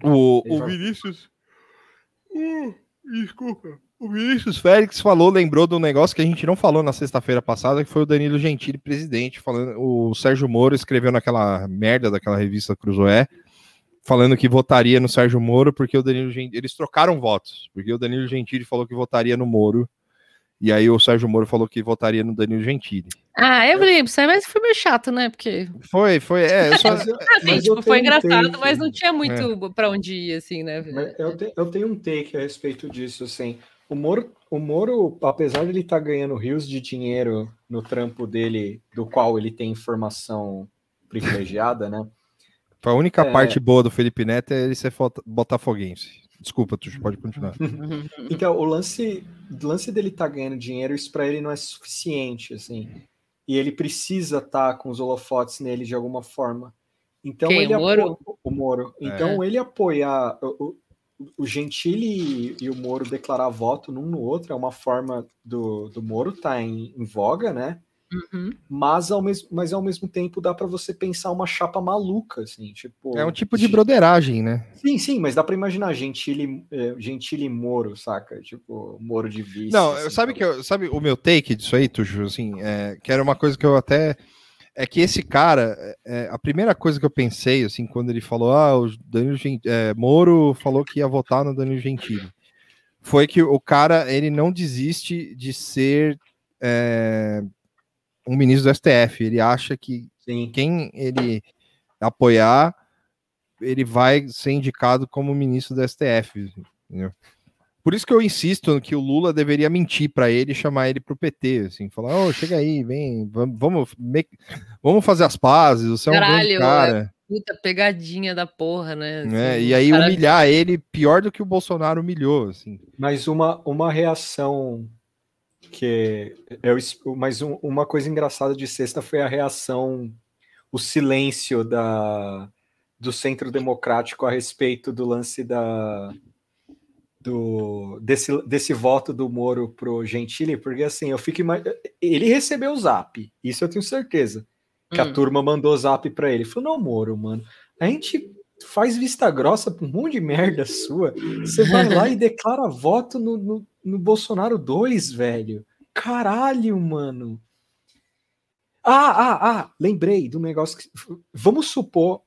O, o vai- Vinícius. Uh, desculpa. O Vinícius Félix falou, lembrou do negócio que a gente não falou na sexta-feira passada, que foi o Danilo Gentili, presidente, falando. O Sérgio Moro escreveu naquela merda daquela revista Cruzoé, falando que votaria no Sérgio Moro, porque o Danilo Gentili. Eles trocaram votos, porque o Danilo Gentili falou que votaria no Moro. E aí o Sérgio Moro falou que votaria no Danilo Gentili. Ah, eu lembro, isso aí, mas foi meio chato, né? Porque. Foi, foi. É, eu só, Mas eu- Assim, mas eu tipo, foi um engraçado, take. mas não tinha muito pra onde ir, assim, né? Mas eu, te- eu tenho um take a respeito disso, assim. O Moro, o Moro apesar de ele estar ganhando rios de dinheiro no trampo dele, do qual ele tem informação privilegiada, né? a única É. parte boa do Felipe Neto é ele ser fota- botafoguense. Desculpa, tu pode continuar. Então, o lance, o lance dele estar ganhando dinheiro, isso para ele não é suficiente, assim. E ele precisa estar com os holofotes nele de alguma forma. Então Quem, ele o Moro? apo- o Moro. Então ele apoiar o, o, o Gentili e, o Moro declarar voto num no outro é uma forma do, do Moro estar em, em voga, né? Uhum. Mas ao mesmo, mas ao mesmo tempo dá para você pensar uma chapa maluca, assim, tipo. É um tipo de broderagem, né? Sim, sim, mas dá pra imaginar Gentili, eh, Gentili e Moro, saca? Tipo, Moro de vice. Não, assim, sabe tal. que eu- sabe o meu take disso aí, Tuxo, assim, é, que era uma coisa que eu até é que esse cara, é, a primeira coisa que eu pensei, assim, quando ele falou, ah, o Danilo Gen- é, Moro falou que ia votar no Danilo Gentili, foi que o cara, ele não desiste de ser é, um ministro do STF, ele acha que Sim. quem ele apoiar, ele vai ser indicado como ministro do STF, entendeu? Por isso que eu insisto que o Lula deveria mentir para ele e chamar ele pro PT, assim, falar, ô, chega aí, vem, vamos, vamos, me- vamos fazer as pazes, você é um grande cara, Puta pegadinha da porra, né? né? Assim, E aí cara- humilhar ele pior do que o Bolsonaro humilhou, assim. Mas uma, uma reação que eu, es- mas um- uma coisa engraçada de sexta foi a reação, o silêncio da do Centro Democrático a respeito do lance da do desse, desse voto do Moro pro Gentili, porque assim, eu fico ele recebeu o zap, isso eu tenho certeza. Que a Hum. turma mandou zap pra ele. Falou: "Não, Moro, mano, a gente faz vista grossa pra um monte de merda sua. Você vai lá e declara voto no, no, no Bolsonaro 2, velho. Caralho, mano. Ah, ah, ah, lembrei do negócio que. Vamos supor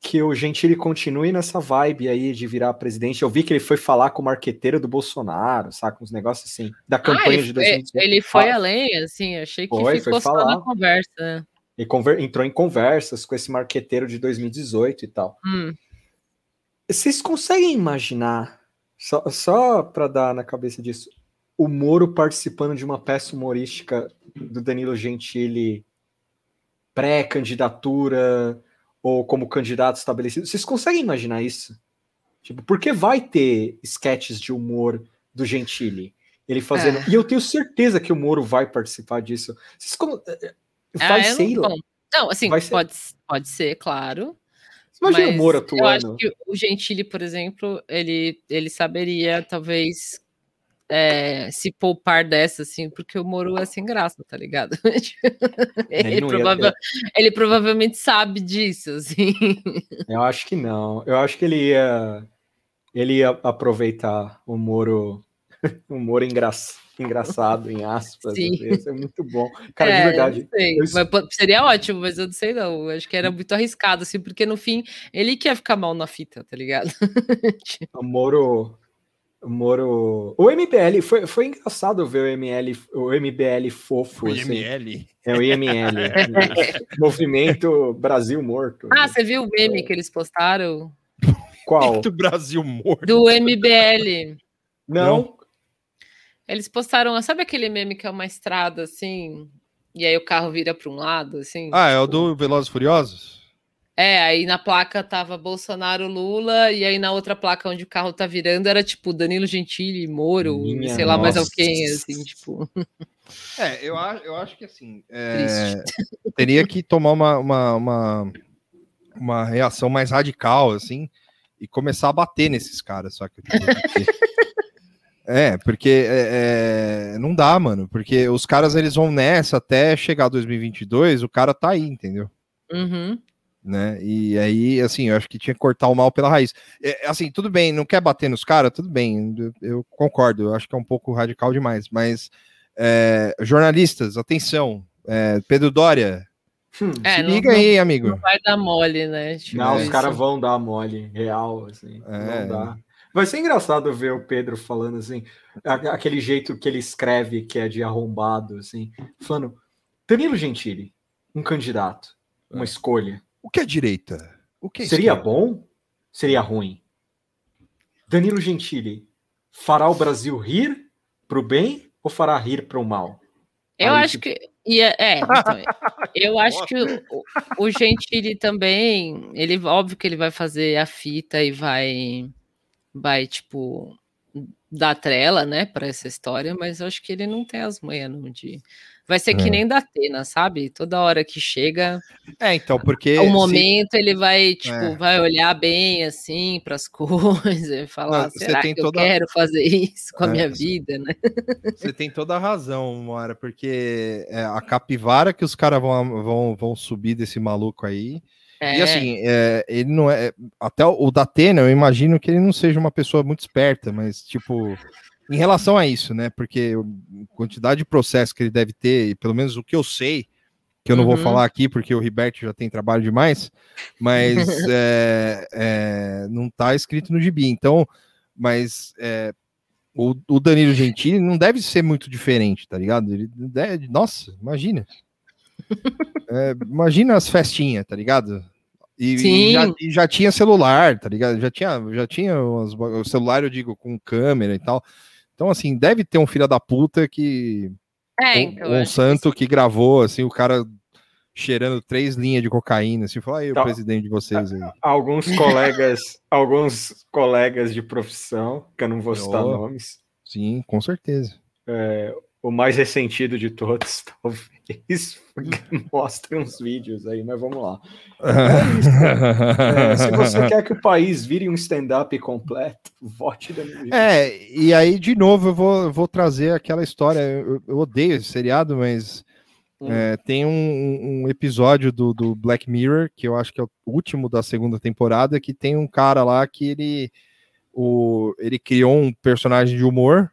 que o Gentili continue nessa vibe aí de virar presidente. Eu vi que ele foi falar com o marqueteiro do Bolsonaro, saca? Uns negócios assim, da Ah, campanha ele, de foi- 2018. ele foi Ah, além, assim, achei que Foi, ficou foi só falar. na conversa. Ele conver- entrou em conversas com esse marqueteiro de 2018 e tal. Hum. Vocês conseguem imaginar, só, só para dar na cabeça disso, o Moro participando de uma peça humorística do Danilo Gentili pré-candidatura ou como candidato estabelecido? Vocês conseguem imaginar isso? Tipo, porque vai ter sketches de humor do Gentili? Ele fazendo. É. E eu tenho certeza que o Moro vai participar disso. Vocês como. Vai Ah, eu ser. não, não, assim, vai ser- pode, pode ser, claro. Imagina mas o Moro Eu acho atuando. que o Gentili, por exemplo, ele, ele saberia, talvez, é, se poupar dessa, assim, porque o Moro é sem graça, tá ligado? Ele ele, prova- ele provavelmente sabe disso, assim. Eu acho que não. Eu acho que ele ia, ele ia aproveitar o Moro, o Moro engra, engraçado, em aspas. Sim. Ia ser muito bom. Cara, É, de verdade. eu não sei, eu- seria ótimo, mas eu não sei não. Eu acho que era muito arriscado, assim, porque no fim ele que ia ficar mal na fita, tá ligado? O Moro. O Moro. O MBL, foi, foi engraçado ver o ML, o MBL fofo. O assim. IML. É o IML. Movimento Brasil Morto. Ah, você viu o meme que eles postaram Qual? do Brasil morto. do MBL? Não. Eles postaram, sabe aquele meme que é uma estrada assim, e aí o carro vira para um lado, assim? Ah, é o do Velozes e Furiosos? É, aí na placa tava Bolsonaro, Lula, e aí na outra placa onde o carro tá virando era tipo Danilo Gentili, Moro, Minha sei lá mais alguém, assim, tipo. É, eu, a- eu acho que assim. é, teria que tomar uma, uma, uma, uma reação mais radical, assim, e começar a bater nesses caras, só que. tipo, É, porque é, é, não dá, mano. Porque os caras eles vão nessa até chegar 2022, o cara tá aí, entendeu? Uhum. Né? E aí, assim, eu acho que tinha que cortar o mal pela raiz. É, assim, tudo bem, não quer bater nos caras, tudo bem, eu, eu concordo. Eu acho que é um pouco radical demais, mas é, jornalistas, atenção, é, Pedro Dória, Hum, É, liga não- aí, amigo. Não vai dar mole, né? Tipo, Não, os isso. caras vão dar mole, real, assim. É. Não dá. Vai ser engraçado ver o Pedro falando assim, aquele jeito que ele escreve, que é de arrombado, assim, falando: Danilo Gentili, um candidato, uma escolha. O que é direita? O que é Seria esquerda? bom? Seria ruim? Danilo Gentili fará o Brasil rir pro bem ou fará rir pro mal? Eu Aí, acho tipo- que. é, é, então, eu acho que o, o- o Gentili também, ele óbvio que ele vai fazer a fita e vai, vai tipo dar trela, né, para essa história, mas eu acho que ele não tem as manhas não, de. Vai ser que É. nem da Atena, sabe? Toda hora que chega É, então, porque. o se- momento, ele vai tipo É. vai olhar bem assim para as coisas e falar, Não, você será que toda- eu quero fazer isso com a É, minha vida, né? Você tem toda a razão, Mora, porque é, a capivara que os caras vão, vão, vão subir desse maluco aí. E É. assim, é, ele não é. Até o, Datena, eu imagino que ele não seja uma pessoa muito esperta, mas, tipo, em relação a isso, né? Porque a quantidade de processo que ele deve ter, e pelo menos o que eu sei, que eu não vou Uhum. falar aqui porque o Riberto já tem trabalho demais, mas é, é, não tá escrito no gibi. Então, mas é, o, o Danilo Gentili não deve ser muito diferente, tá ligado? Ele deve, nossa, imagina. É, imagina as festinhas, tá ligado? E, e Sim. já, e já tinha celular, tá ligado? Já tinha, já tinha umas, o celular, eu digo, com câmera e tal. Então, assim, deve ter um filho da puta que. É, um, então, um acho que santo que gravou, assim, o cara cheirando três linhas de cocaína, assim, falou, aí o Tá. presidente de vocês aí. Alguns colegas, alguns colegas de profissão, que eu não vou citar Oh. nomes, Sim, com certeza. o mais ressentido de todos, talvez, mostrem uns vídeos aí, mas vamos lá. É isso, É, se você quer que o país vire um stand-up completo, vote da minha É, e aí, de novo, eu vou, vou trazer aquela história. Eu, eu odeio esse seriado, mas Hum. é, tem um, um episódio do, do Black Mirror, que eu acho que é o último da segunda temporada, que tem um cara lá que ele, o, ele criou um personagem de humor,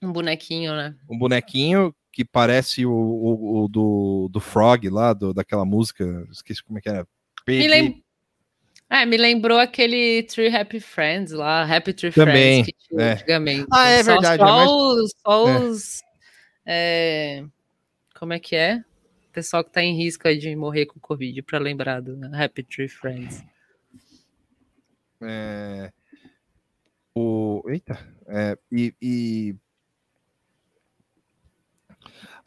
Um bonequinho, né? um bonequinho que parece o, o- o do, do Frog lá, do, daquela música, esqueci como é que era. Me, lem... é, me lembrou aquele Three Happy Friends lá, Happy Tree Também, Friends que tinha é. antigamente. Ah, é Só- verdade, Só, é mais- os, só é. os, é, Como é que é? Pessoal que tá em risco aí de morrer com Covid, pra lembrar do Happy Tree Friends. É, o, eita, é, e, e-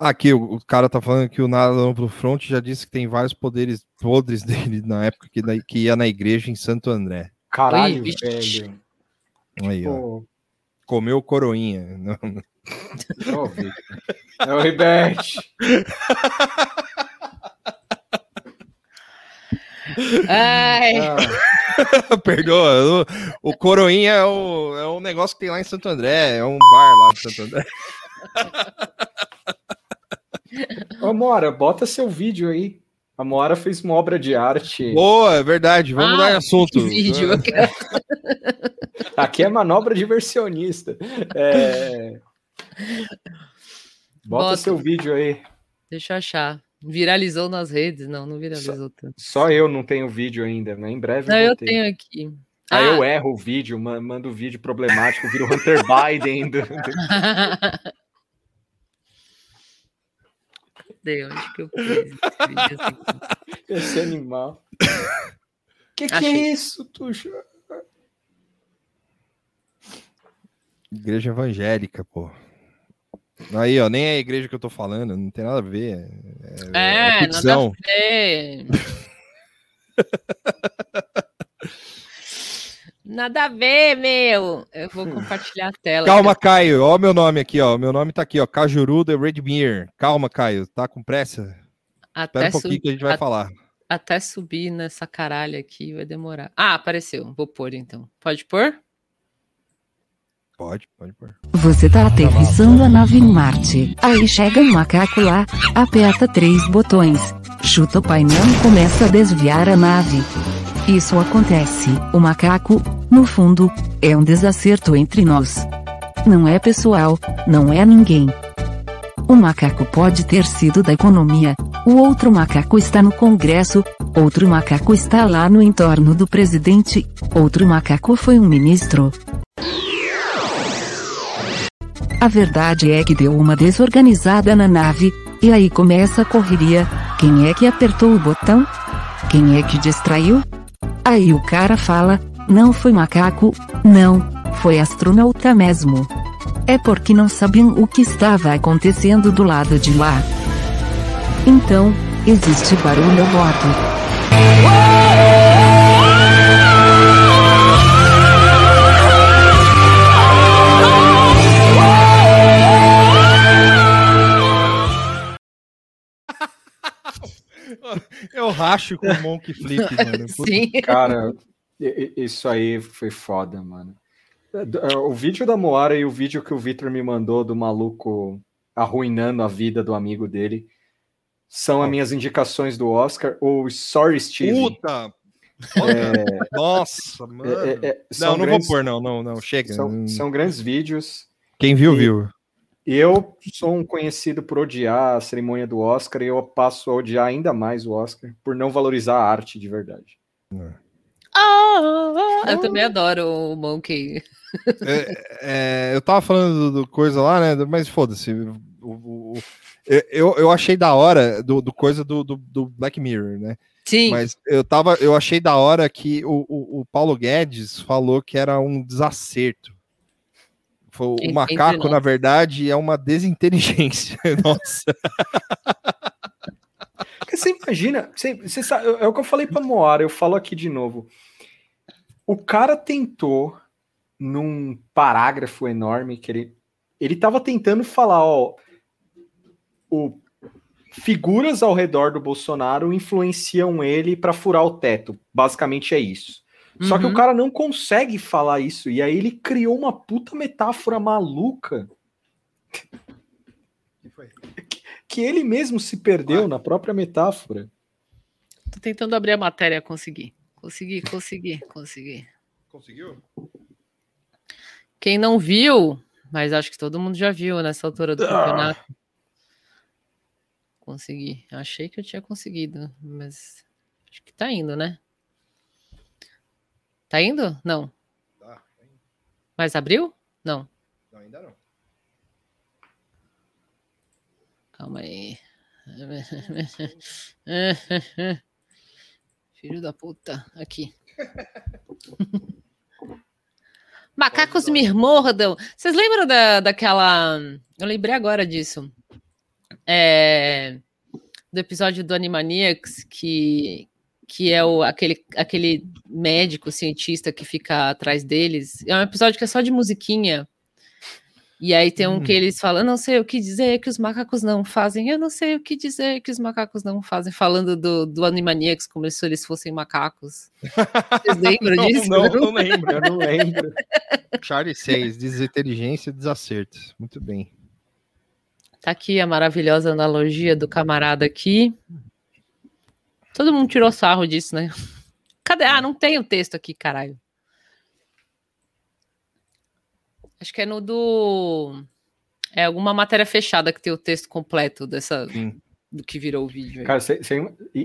Aqui, o, cara tá falando que o Nada Amplo Front já disse que tem vários poderes podres dele na época que, da- que ia na igreja em Santo André. Caralho, velho. Aí, ó. Pô, Comeu coroinha. Não, Vitor. É o Ribete. Ai, Ah, Perdoa. O, o coroinha é, o, é um negócio que tem lá em Santo André. É um bar lá de Santo André. Ô, Mora, bota seu vídeo aí. A Mora fez uma obra de arte. Boa, é verdade. Vamos Ah, de assunto. vídeo. Aqui é manobra diversionista. É... Bota, Bota. seu vídeo aí. Deixa eu achar. Viralizou nas redes? Não, não viralizou tanto. Só eu não tenho vídeo ainda, né? Em breve Não, eu ter. tenho aqui. Aí Ah, eu erro o vídeo, ma- mando o vídeo problemático, vira o Hunter Biden. Cadê? Onde que eu fiz esse vídeo? assim? Esse animal. Que que é Achei. isso, Tuxa? Igreja evangélica, pô. Aí, ó, nem é a igreja que eu tô falando, não tem nada a ver. É, É, é nada a ver. Nada a ver, meu. Eu vou compartilhar a tela. Calma, Caio. Ó, meu nome aqui, ó. Meu nome tá aqui, ó. Cajuru de Redmere. Calma, Caio. Tá com pressa? Até, Espera um pouquinho que a gente vai a- falar. até subir nessa caralho aqui vai demorar. Ah, apareceu. Vou pôr então. Pode pôr? Pode, pode pôr. Você tá aterrissando a nave em Marte. Aí chega um macaco lá, aperta três botões, chuta o painel e começa a desviar a nave. Isso acontece. O macaco, no fundo, é um desacerto entre nós. Não é pessoal, não é ninguém. O macaco pode ter sido da economia, o outro macaco está no Congresso, outro macaco está lá no entorno do presidente, outro macaco foi um ministro. A verdade é que deu uma desorganizada na nave, e aí começa a correria. Quem é que apertou o botão? Quem é que distraiu? Aí o cara fala: não foi macaco, não, foi astronauta mesmo. É porque não sabiam o que estava acontecendo do lado de lá. Então, existe barulho a bordo. Eu racho com o Monkey Flip, mano. Sim. Cara, isso aí foi foda, mano. É, O vídeo da Moara e o vídeo que o Victor me mandou do maluco arruinando a vida do amigo dele são as minhas indicações do Oscar. O Sorry Steve. Puta! Olha, Nossa, mano. É, é, é, não, são não grandes- vou pôr, não, não, não. Chega. São, são grandes vídeos. Quem viu, e- viu. Eu sou um conhecido por odiar a cerimônia do Oscar e eu passo a odiar ainda mais o Oscar por não valorizar a arte de verdade. Ah, eu também adoro o Monkey. É, eu tava falando do, do coisa lá, né? Mas foda-se. o- o- o- eu, eu achei da hora do, do coisa do, do, do Black Mirror, né? Sim. Mas eu tava, eu achei da hora que o, o, o Paulo Guedes falou que era um desacerto. Foi, o Entre macaco, na verdade, é uma desinteligência. Nossa. Você imagina, você, você sabe, é o que eu falei pra Moara, eu falo aqui de novo. O cara tentou, num parágrafo enorme, que ele, ele tava tentando falar, ó, o, figuras ao redor do Bolsonaro influenciam ele para furar o teto. Basicamente é isso. Só que o Uhum. cara não consegue falar isso, e aí ele criou uma puta metáfora maluca. Que ele mesmo se perdeu na própria metáfora. Tô tentando abrir a matéria, consegui. Consegui, consegui, consegui. Conseguiu? Quem não viu, mas acho que todo mundo já viu nessa altura do Ah. campeonato. Consegui. Achei que eu tinha conseguido, mas acho que tá indo, né? Tá indo? Não. Tá, Mas abriu? Não. Não, ainda não. Calma aí. Filho da puta. Aqui. Macacos me mordam. Vocês lembram da, daquela. Eu lembrei agora disso. É, do episódio do Animaniacs, que, que é o, aquele, aquele médico cientista que fica atrás deles. É um episódio que é só de musiquinha. E aí tem um que eles falam, eu não sei o que dizer que os macacos não fazem, eu não sei o que dizer que os macacos não fazem, falando do, do Animaniacs como se eles fossem macacos. Vocês lembram Não, disso? não, não lembro. Eu não lembro. Charlie 6, desinteligência e desacertos. Muito bem. Tá aqui a maravilhosa analogia do camarada aqui. Todo mundo tirou sarro disso, né? Cadê? Ah, não tem o texto aqui, caralho. Acho que é no do. É alguma matéria fechada que tem o texto completo dessa Sim. do que virou o vídeo. Cara, cê- cê-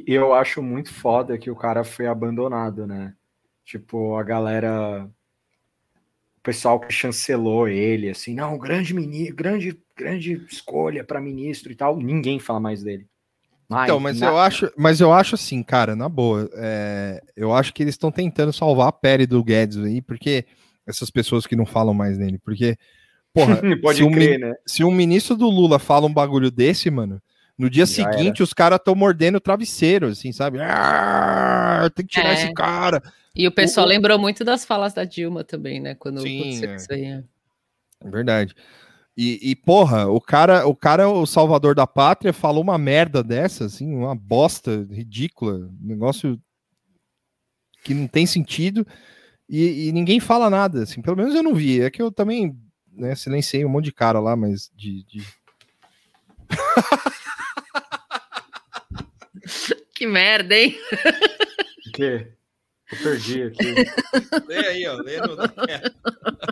eu acho muito foda que o cara foi abandonado, né? Tipo, a galera. O pessoal que chancelou ele, assim, não, grande ministro, grande, grande escolha para ministro e tal. Ninguém fala mais dele. Mais, Então, mas na- eu acho, mas eu acho assim, cara, na boa, é, eu acho que eles estão tentando salvar a pele do Guedes aí, porque essas pessoas que não falam mais nele, porque porra, Pode se, um, crer, mi- né? se um ministro do Lula fala um bagulho desse, mano, no dia Já seguinte os caras estão mordendo o travesseiro, assim, sabe? Ah, tem que tirar É. esse cara. E o pessoal o- lembrou muito das falas da Dilma também, né? Quando Sim, aconteceu é. isso aí. é. É Verdade. E, e, porra, o cara, o cara, o salvador da pátria, falou uma merda dessa, assim, uma bosta ridícula, um negócio que não tem sentido. E, e ninguém fala nada, assim, pelo menos eu não vi. É que eu também né, silenciei um monte de cara lá, mas de. de... Que merda, hein? O quê? Eu perdi aqui. Lê aí, ó. Lê no...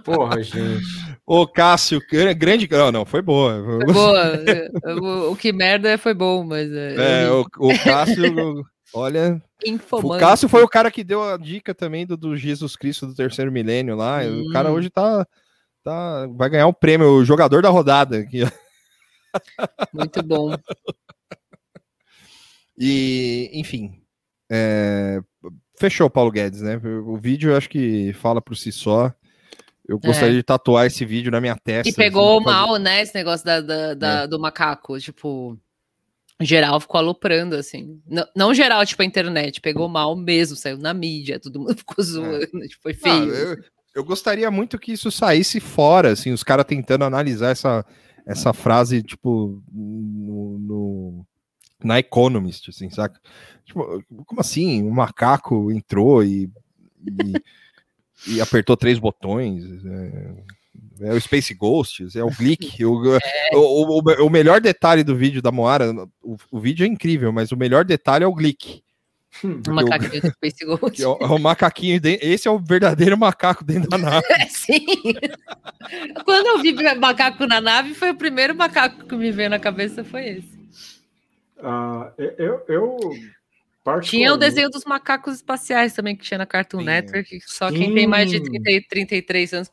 Porra, gente. Ô, Cássio, gra- grande. Não, não, foi boa. Foi boa. O, o que merda foi bom, mas. É, É, o, o Cássio, olha. O Infomante. Cássio foi o cara que deu a dica também do, do Jesus Cristo do terceiro milênio lá. O cara Hum. hoje tá, tá. Vai ganhar o prêmio, o jogador da rodada. Aqui. Muito bom. E, enfim. é, fechou, Paulo Guedes, né? O vídeo eu acho que fala por si só. Eu gostaria de tatuar esse vídeo na minha testa. É. E pegou assim, fazer- mal, né? Esse negócio da, da- da- do macaco. Tipo, geral ficou aloprando, assim. Não, não geral, tipo, a internet. Pegou mal mesmo, saiu na mídia, todo mundo ficou zoando. Tipo, foi feio. eu, eu gostaria muito que isso saísse fora, assim, os caras tentando analisar essa, essa frase, tipo, no, no- na Economist, assim, saca? Tipo, como assim? Um macaco entrou e, e, e apertou três botões. É, é o Space Ghosts, é o Glick. o, o, o- o melhor detalhe do vídeo da Moara, o, o vídeo é incrível, mas o melhor detalhe é o Glick. Um macaquinho do Space Ghost. É o, é o macaquinho, esse é o verdadeiro macaco dentro da nave. É, Sim. Quando eu vi macaco na nave, foi o primeiro macaco que me veio na cabeça, foi esse. Ah, eu, eu Tinha o desenho dos macacos espaciais também, que tinha na Cartoon Tinha. Network, só quem tem mais de Sim. 30, e 33 anos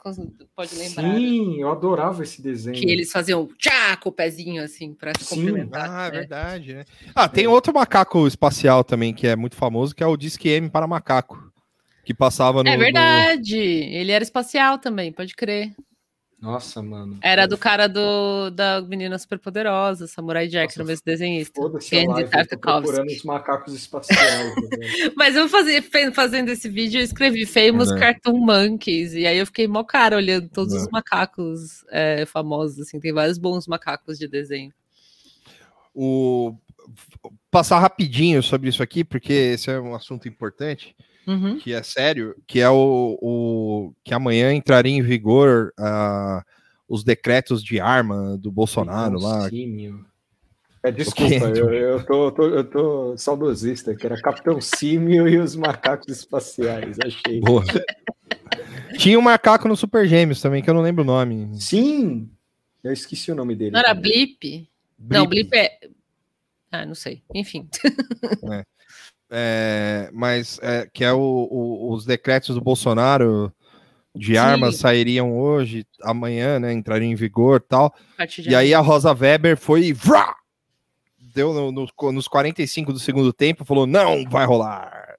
pode lembrar. né? Sim, eu adorava esse desenho. Que eles faziam tchá com o pezinho, assim, pra se Sim. complementar. Ah, é né? verdade, né? Ah, tem outro macaco espacial também que é muito famoso, que é o Disque M para macaco, que passava no... É no- verdade. Ele era espacial também, pode crer. Nossa, mano. Era do cara do, da menina superpoderosa, Samurai Jack, Nossa, no mesmo desenhista. Andy procurando os macacos espaciais. Mas eu fazia, fazendo esse vídeo, eu escrevi Famous Né. Cartoon Monkeys, e aí eu fiquei mó cara olhando todos Né. os macacos é, famosos, assim, tem vários bons macacos de desenho. o... Passar rapidinho sobre isso aqui, porque esse é um assunto importante, Uhum. que é sério, que é o, o- que amanhã entraria em vigor ah, os decretos de arma do Bolsonaro lá. Símio. É, desculpa, eu, eu, tô, tô- eu tô saudosista, que era Capitão Símio e os macacos espaciais, achei. Boa. Tinha um macaco no Super Gêmeos também, que eu não lembro o nome. Sim! Eu esqueci o nome dele. Não era também. Blip? Não, Blip é. Ah, não sei. Enfim. É, mas é, que é o- o- os decretos do Bolsonaro de Sim. armas sairiam hoje, amanhã, né? Entrariam em vigor e tal. E aí a Rosa Weber foi e vrá! deu no- no- nos 45 do segundo tempo, falou: não vai rolar.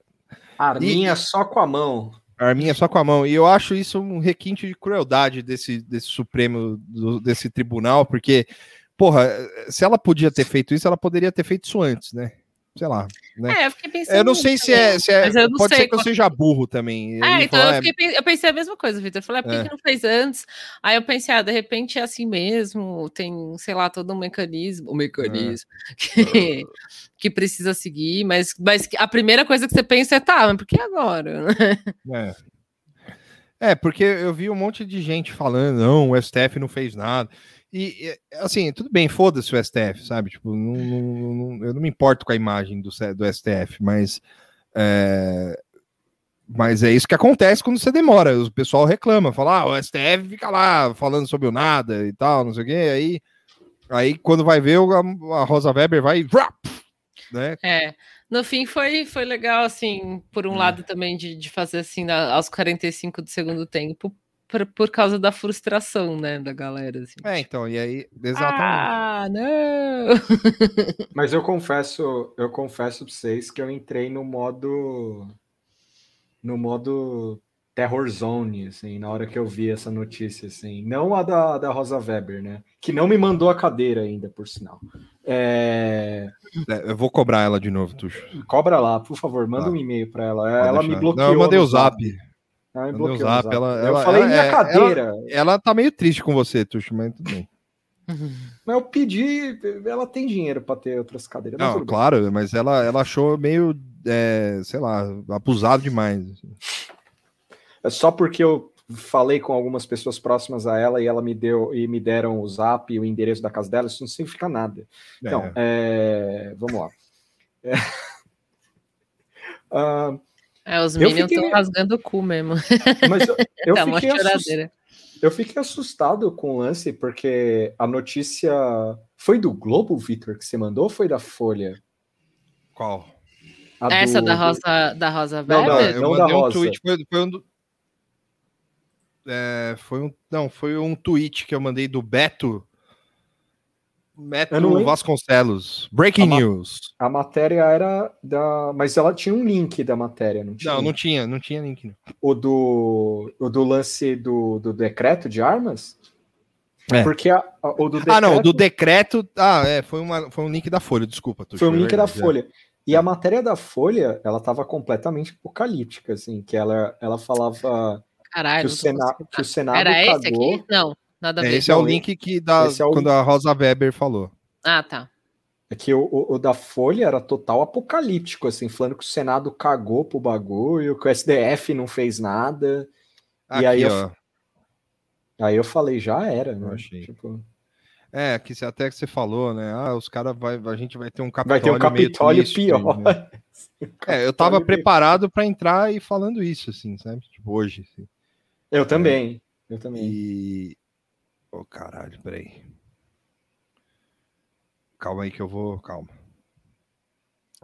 Arminha só com a mão. Arminha só com a mão. E eu acho isso um requinte de crueldade desse, desse Supremo, do- desse tribunal, porque, porra, se ela podia ter feito isso, ela poderia ter feito isso antes, né? Sei lá. Né? É, eu fiquei pensando. Eu não sei se é. Se é pode sei ser que eu seja burro também. É, então falou, eu, "É, fiquei eu pensei a mesma coisa, Vitor. Eu falei, ah, por que, É. que não fez antes? Aí eu pensei, ah, de repente é assim mesmo, tem, sei lá, todo um mecanismo, um mecanismo que, que precisa seguir, mas, mas a primeira coisa que você pensa é, tá, mas por que agora? É. É, porque eu vi um monte de gente falando, não, o STF não fez nada. E, assim, tudo bem, foda-se o STF, sabe? Tipo, não- não- não- eu não me importo com a imagem do, do STF, mas. É, mas é isso que acontece quando você demora. O pessoal reclama, fala, ah, o STF fica lá falando sobre o nada e tal, não sei o quê. Aí, aí quando vai ver, a, Rosa Weber vai. Né? É, no fim foi, foi legal, assim, por um Hum. lado também de, de fazer assim na- aos 45 do segundo tempo, por, por causa da frustração, né, da galera, assim. É, então, e aí, exatamente. Ah, não! Mas eu confesso, eu confesso pra vocês que eu entrei no modo. No modo terror zone, assim, na hora que eu vi essa notícia, assim. Não a da, da Rosa Weber, né? Que não me mandou a cadeira ainda, por sinal. É, É, eu vou cobrar ela de novo, Tuxo. Cobra lá, por favor, manda Tá. um e-mail para ela. Pode ela me deixar. bloqueou. Não, eu mandei o zap. Ela me bloqueou no zap, zap. ela- eu ela- falei ela- minha é, cadeira. Ela tá meio triste com você, Tuxo, mas tudo bem. Mas eu pedi, ela tem dinheiro para ter outras cadeiras. mas Não, bem. claro, mas ela, ela achou meio, é, sei lá, abusado demais. é só porque eu falei com algumas pessoas próximas a ela e ela me deu e me deram o zap e o endereço da casa dela, isso não significa nada. Então, é, vamos lá. É. Ah, É, os Eu Minions fiquei- estão rasgando o cu mesmo. mas eu, eu Tá fiquei assustado. choradeira. Eu fiquei assustado com o lance, porque a notícia. Foi do Globo, Vitor, que você mandou ou foi da Folha? Qual? A Essa do- da Rosa, da Rosa Não, Não, Weber? eu não mandei da um tweet, foi, foi um do- É, foi um, não, foi um tweet que eu mandei do Beto, Lembro. Vasconcelos. Breaking A ma- news. A matéria era da. Mas ela tinha um link da matéria, não tinha? Não, não tinha, não tinha link. não. O do, o do lance do, do decreto de armas? É. Porque a, a- o do Ah, não, decreto do decreto. Ah, é, foi, uma, foi um link da Folha, desculpa. Foi um é link da é. Folha. E a matéria da Folha, ela estava completamente apocalíptica, assim, que ela, ela falava Caralho, que, o Sena, que o Senado Era esse cagou. aqui? Não, nada a É, ver. esse é o link que dá é o quando a Rosa Weber falou. Ah, tá. É que o, o- o da Folha era total apocalíptico, assim, falando que o Senado cagou pro bagulho, que o SDF não fez nada. Aqui, E aí eu- ó. Aí eu falei, já era, né? Eu achei. Tipo, É, que você- até que você falou, né? Ah, os caras vai, a gente vai ter um vai Capitólio ter um Capitólio triste, pior. né? É, eu tava preparado pra entrar e falando isso, assim, sabe? Tipo, hoje. assim. Eu também. Eu também. E. Ô, caralho, peraí. Calma aí que eu vou. Calma.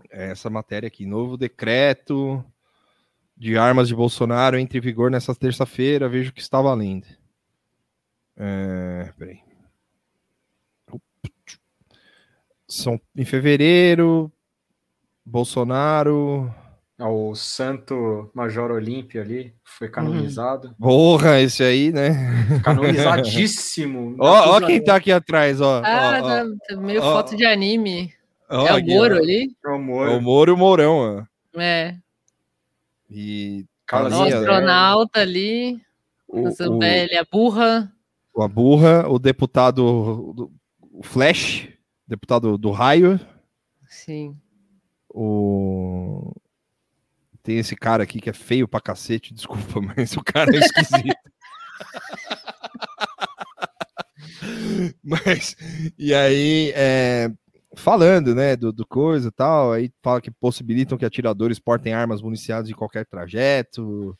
É Essa matéria aqui. Novo decreto de armas de Bolsonaro entra em vigor nessa terça-feira. Vejo que está valendo. É, peraí. São em fevereiro. Bolsonaro. O Santo Major Olímpio ali foi canonizado. Porra, esse aí, né? Canonizadíssimo. Ó, ó quem tá aqui atrás, ó. Ah, ó, ó. tá, tá meio ó. foto de anime. Ó, é o Moro ó. ali? É o É Moro. o Moro e o Mourão, ó. É. E Carlos O Zé. astronauta ali. o, O Zambelli, a burra. o- a burra, o deputado do- o Flash, deputado do raio, Sim. o tem esse cara aqui que é feio pra cacete, desculpa, mas o cara é esquisito. mas e aí é, falando, né, do, do coisa e tal, aí fala que possibilitam que atiradores portem armas municiadas em qualquer trajeto,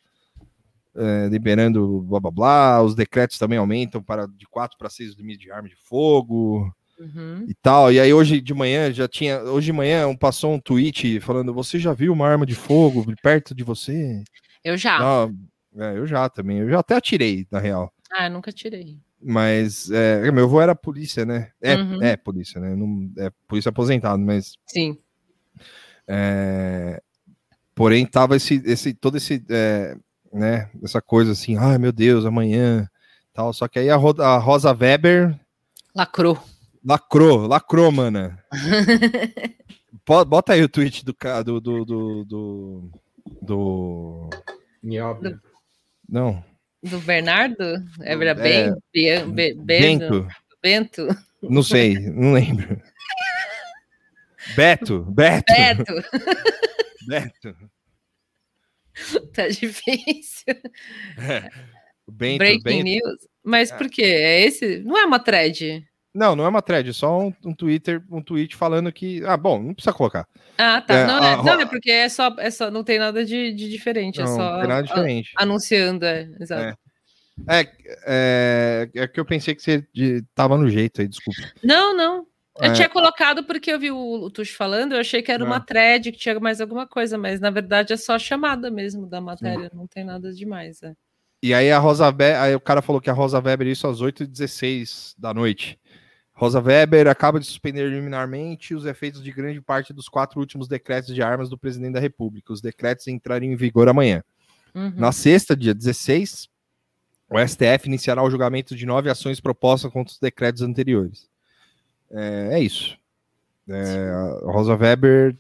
é, liberando blá blá blá, os decretos também aumentam para de 4 para 6 limites de arma de fogo Uhum. e tal. E aí hoje de manhã já tinha, hoje de manhã passou um tweet falando: "Você já viu uma arma de fogo perto de você?" Eu já. Ah, é, eu já também. Eu já até atirei, na real. Ah, eu nunca tirei. Mas é, meu avô era polícia, né? É, Uhum. é polícia, né? Não, é polícia aposentado, mas Sim. é, porém tava esse, esse todo esse, é, né? Essa coisa assim, ai meu Deus, amanhã, tal. Só que aí a Rosa Weber Lacrou. Lacrou, lacrou, mana. Bota aí o tweet do do do, do, do, do- Nióbio. não Do Bernardo? É, É. bem, Be- Be- Bento? Bento, Bento? não sei, não lembro. Beto, Beto, Beto. Beto. tá difícil. Bento, Breaking Bento. news. Mas É. por quê? É esse? Não é uma thread. Não, não é uma thread, é só um, um Twitter, um tweet falando que. Ah, bom, não precisa colocar. Ah, tá. É, não, a é, não, é porque é só, é só. Não tem nada de, de diferente. Não, é só não tem nada a- diferente. anunciando, é. Exato. É, é, é que eu pensei que você de- tava no jeito aí, desculpa. Não, não. Eu É. tinha colocado porque eu vi o, o Tuxo falando, eu achei que era É. uma thread, que tinha mais alguma coisa, mas na verdade é só a chamada mesmo da matéria, não tem nada demais. É. E aí a Rosa Weber, aí o cara falou que a Rosa Weber isso às 8h16 da noite. Rosa Weber acaba de suspender liminarmente os efeitos de grande parte dos quatro últimos decretos de armas do presidente da República. Os decretos entrariam em vigor amanhã. Uhum. Na sexta, dia 16, o STF iniciará o julgamento de nove ações propostas contra os decretos anteriores. É, é isso. É, Rosa Weber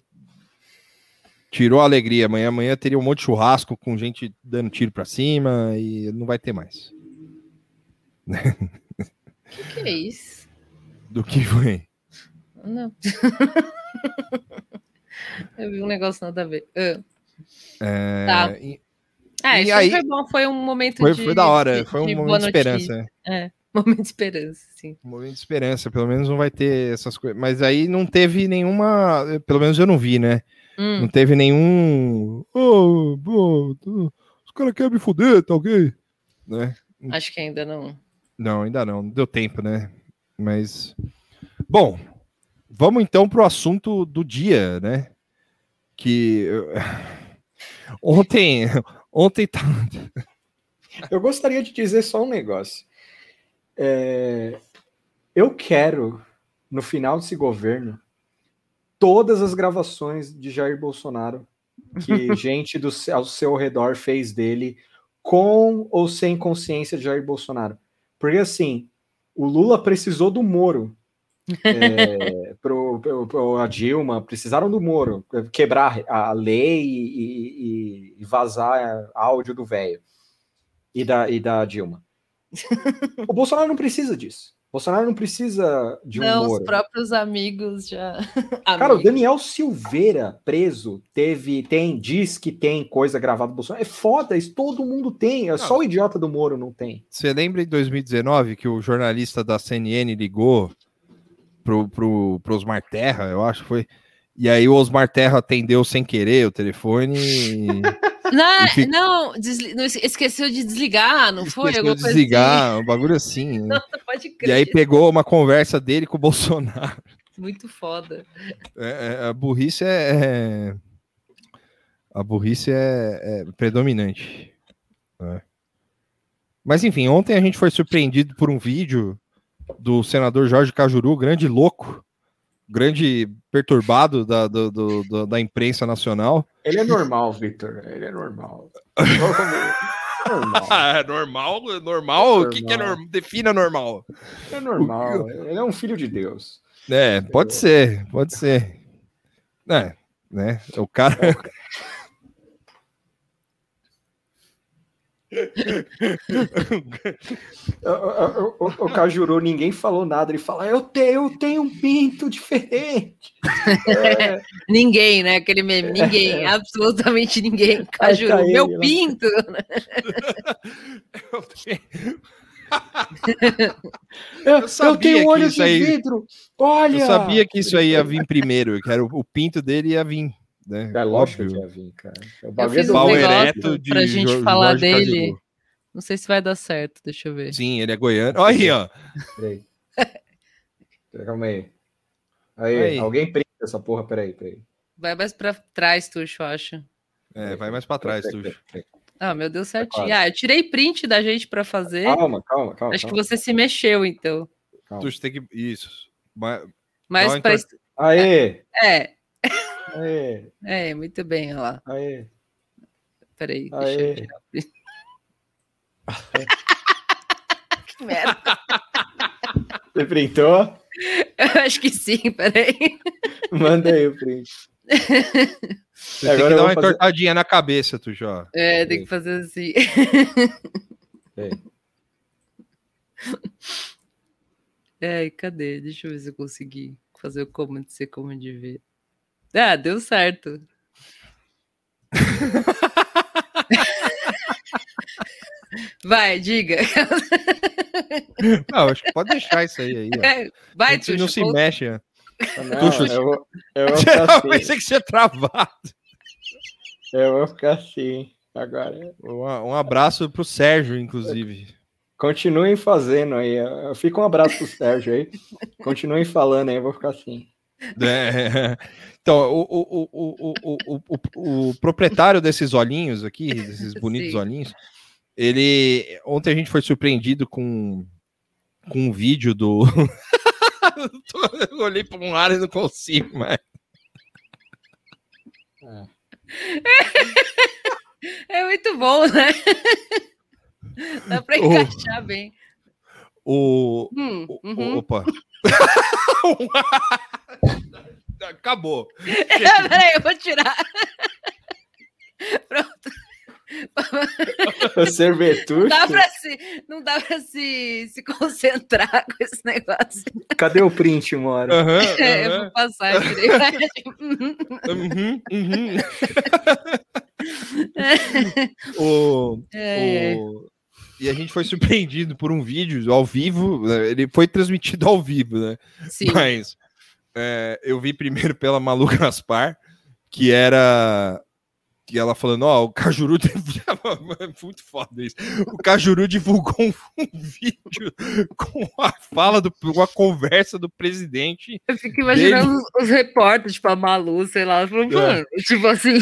tirou a alegria. Amanhã, amanhã teria um monte de churrasco com gente dando tiro pra cima e não vai ter mais. O que, que é isso? Do que foi? Não. eu vi um negócio nada a ver. Ah, É, Tá. e- É, E isso aí- foi bom, foi um momento Foi, de. foi da hora, de- foi um de momento de esperança. É, momento de esperança, sim. Um momento de esperança, pelo menos não vai ter essas coisas. Mas aí não teve nenhuma. Pelo menos eu não vi, né? Não Hum, teve nenhum. Oh, tô- os caras querem me fuder, tá ok? Né? acho que ainda não. Não, ainda não, não deu tempo, né? Mas. Bom, vamos então pro assunto do dia, né? Que. Ontem. Ontem tá. Eu gostaria de dizer só um negócio. É, eu quero, no final desse governo, todas as gravações de Jair Bolsonaro que gente do, ao seu redor fez dele, com ou sem consciência de Jair Bolsonaro. Porque assim, o Lula precisou do Moro. É, pro, pro- pro- a Dilma precisaram do Moro quebrar a lei e, e- e vazar áudio do velho e da, e da Dilma. o Bolsonaro não precisa disso. O Bolsonaro não precisa de um não, os próprios amigos já. Cara, o. Daniel Silveira preso teve, tem, diz que tem coisa gravada do Bolsonaro. É foda, isso todo mundo tem. É só o idiota do Moro não tem. Você lembra em 2019 que o jornalista da CNN ligou pro, pro, pro Osmar Terra, eu acho que foi. E aí o Osmar Terra atendeu sem querer o telefone. e Não, E fica- não, desli- não, esqueceu de desligar, não foi? esqueceu de desligar, um bagulho assim. né? assim? Pode E crer. aí pegou uma conversa dele com o Bolsonaro. Muito foda. É, é, a burrice é, é- A burrice é, é predominante. né? Mas enfim, ontem a gente foi surpreendido por um vídeo do senador Jorge Cajuru, grande louco, grande perturbado da, do- do- da imprensa nacional. Ele é normal, Victor. Ele é normal. normal. é normal, normal. O que, que é Normal. Defina normal. É normal. Ele é um filho de Deus. É, pode ser, pode ser. É, né? O cara. O, o, o, o Cajuru, ninguém falou nada. Ele fala: Eu tenho, eu tenho um pinto diferente. É, Ninguém, né? Aquele meme, ninguém, absolutamente ninguém. Cajuru, tá ele meu lá. pinto. eu, eu sabia tenho que olho isso de aí- vidro. Olha. Eu sabia que isso aí ia vir primeiro, que era o, o pinto dele ia vir. Né? É lógico Óbvio. que ia vir, cara. O Eu fiz é um Pau ereto de pra gente Jo- falar Jorge dele. Cajuru. Não sei se vai dar certo, deixa eu ver. Sim, ele é goiano. Aí, ó. Peraí. Calma aí. Aí, Aí. alguém prende essa porra, peraí, peraí. Vai mais pra trás, Tuxo, eu acho. É, vai mais pra trás, Tuxo. Ah, meu Deus, certinho. quase. Ah, eu tirei print da gente pra fazer. Calma, calma, calma. Acho que calma, você se mexeu, então. calma. Tuxo tem que. Isso. Mas- Mas pra... Aê, É, aê, é, muito bem, olha lá. aê. Peraí, deixa Aê. eu tirar o print. que merda. Você printou? Eu acho que sim, peraí. Manda aí o print. Você tem Agora que eu dar uma fazer- entortadinha na cabeça, Tuxo. ó. É, tem que fazer assim. Ai, cadê? Deixa eu ver se eu consegui fazer o comando ser como de ver. Ah, deu certo. Vai, diga. Não, acho que pode deixar isso aí. aí ó. Vai, gente não Tuxo, se mexe. ó. Não, Tuxo. eu vou, eu vou Eu ficar assim. pensei que você ia travado. Eu vou ficar assim. Agora. Um, um abraço pro Sérgio, inclusive. Continuem fazendo aí. Fica um abraço pro Sérgio aí. Continuem falando aí, eu vou ficar assim. É. Então, o, o, o, o, o, o, o proprietário desses olhinhos aqui, desses bonitos Sim. olhinhos, ele. Ontem a gente foi surpreendido com, com um vídeo do. Eu olhei para um ar e não consigo, mas. É muito bom, né? Dá Oh. encaixar bem. O. Hum, uhum. Opa! Acabou. Peraí, eu vou tirar. Pronto. O Cervetucho. Não dá pra se, não dá pra se, se concentrar com esse negócio. Cadê o print, Mora? Aham, É, eu vou passar, eu tirei. Uhum, uhum. o, gente foi surpreendido por um vídeo ao vivo, né, ele foi transmitido ao vivo, né? Sim. Mas é, eu vi primeiro pela Malu Gaspar, que era que ela falando, ó, o Cajuru é muito foda isso. O Cajuru divulgou um, um vídeo com a fala do com a conversa do presidente. Eu fico imaginando os, os repórteres, tipo a Malu, sei lá, falando, É. mano, tipo assim,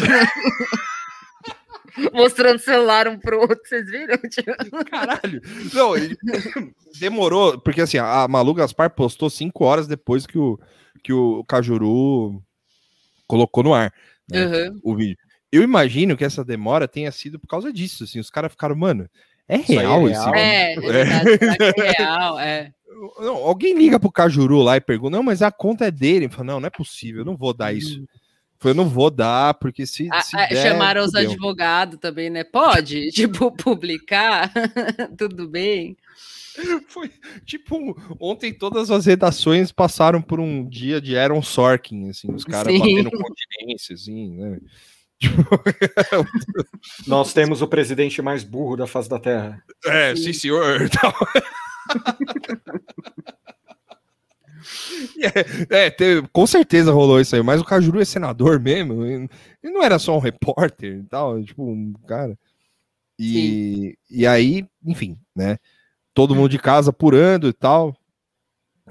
mostrando celular um pro outro, vocês viram? Tipo, Caralho. Não, ele demorou, porque assim, a Malu Gaspar postou cinco horas depois que o, que o Cajuru colocou no ar né, Uhum. o vídeo. Eu imagino que essa demora tenha sido por causa disso, assim, os caras ficaram, mano, é aí é real real? esse É, é é real, é. Não, alguém liga pro Cajuru lá e pergunta, não, mas a conta é dele. Ele fala, não, não é possível, eu não vou dar isso. Eu não vou dar, porque se, se a- der, chamaram os fudeu." advogados também, né? Pode, tipo, publicar, tudo bem. Foi tipo, ontem todas as redações passaram por um dia de Aaron Sorkin, assim, os caras Sim. batendo continência, assim, né? Nós temos o presidente mais burro da face da Terra. É, sim, senhor. é, é, teve- com certeza rolou isso aí, mas o Cajuru é senador mesmo, ele ele não era só um repórter e tal, tipo, um cara. E, e aí, enfim, né? Todo mundo de casa apurando e tal.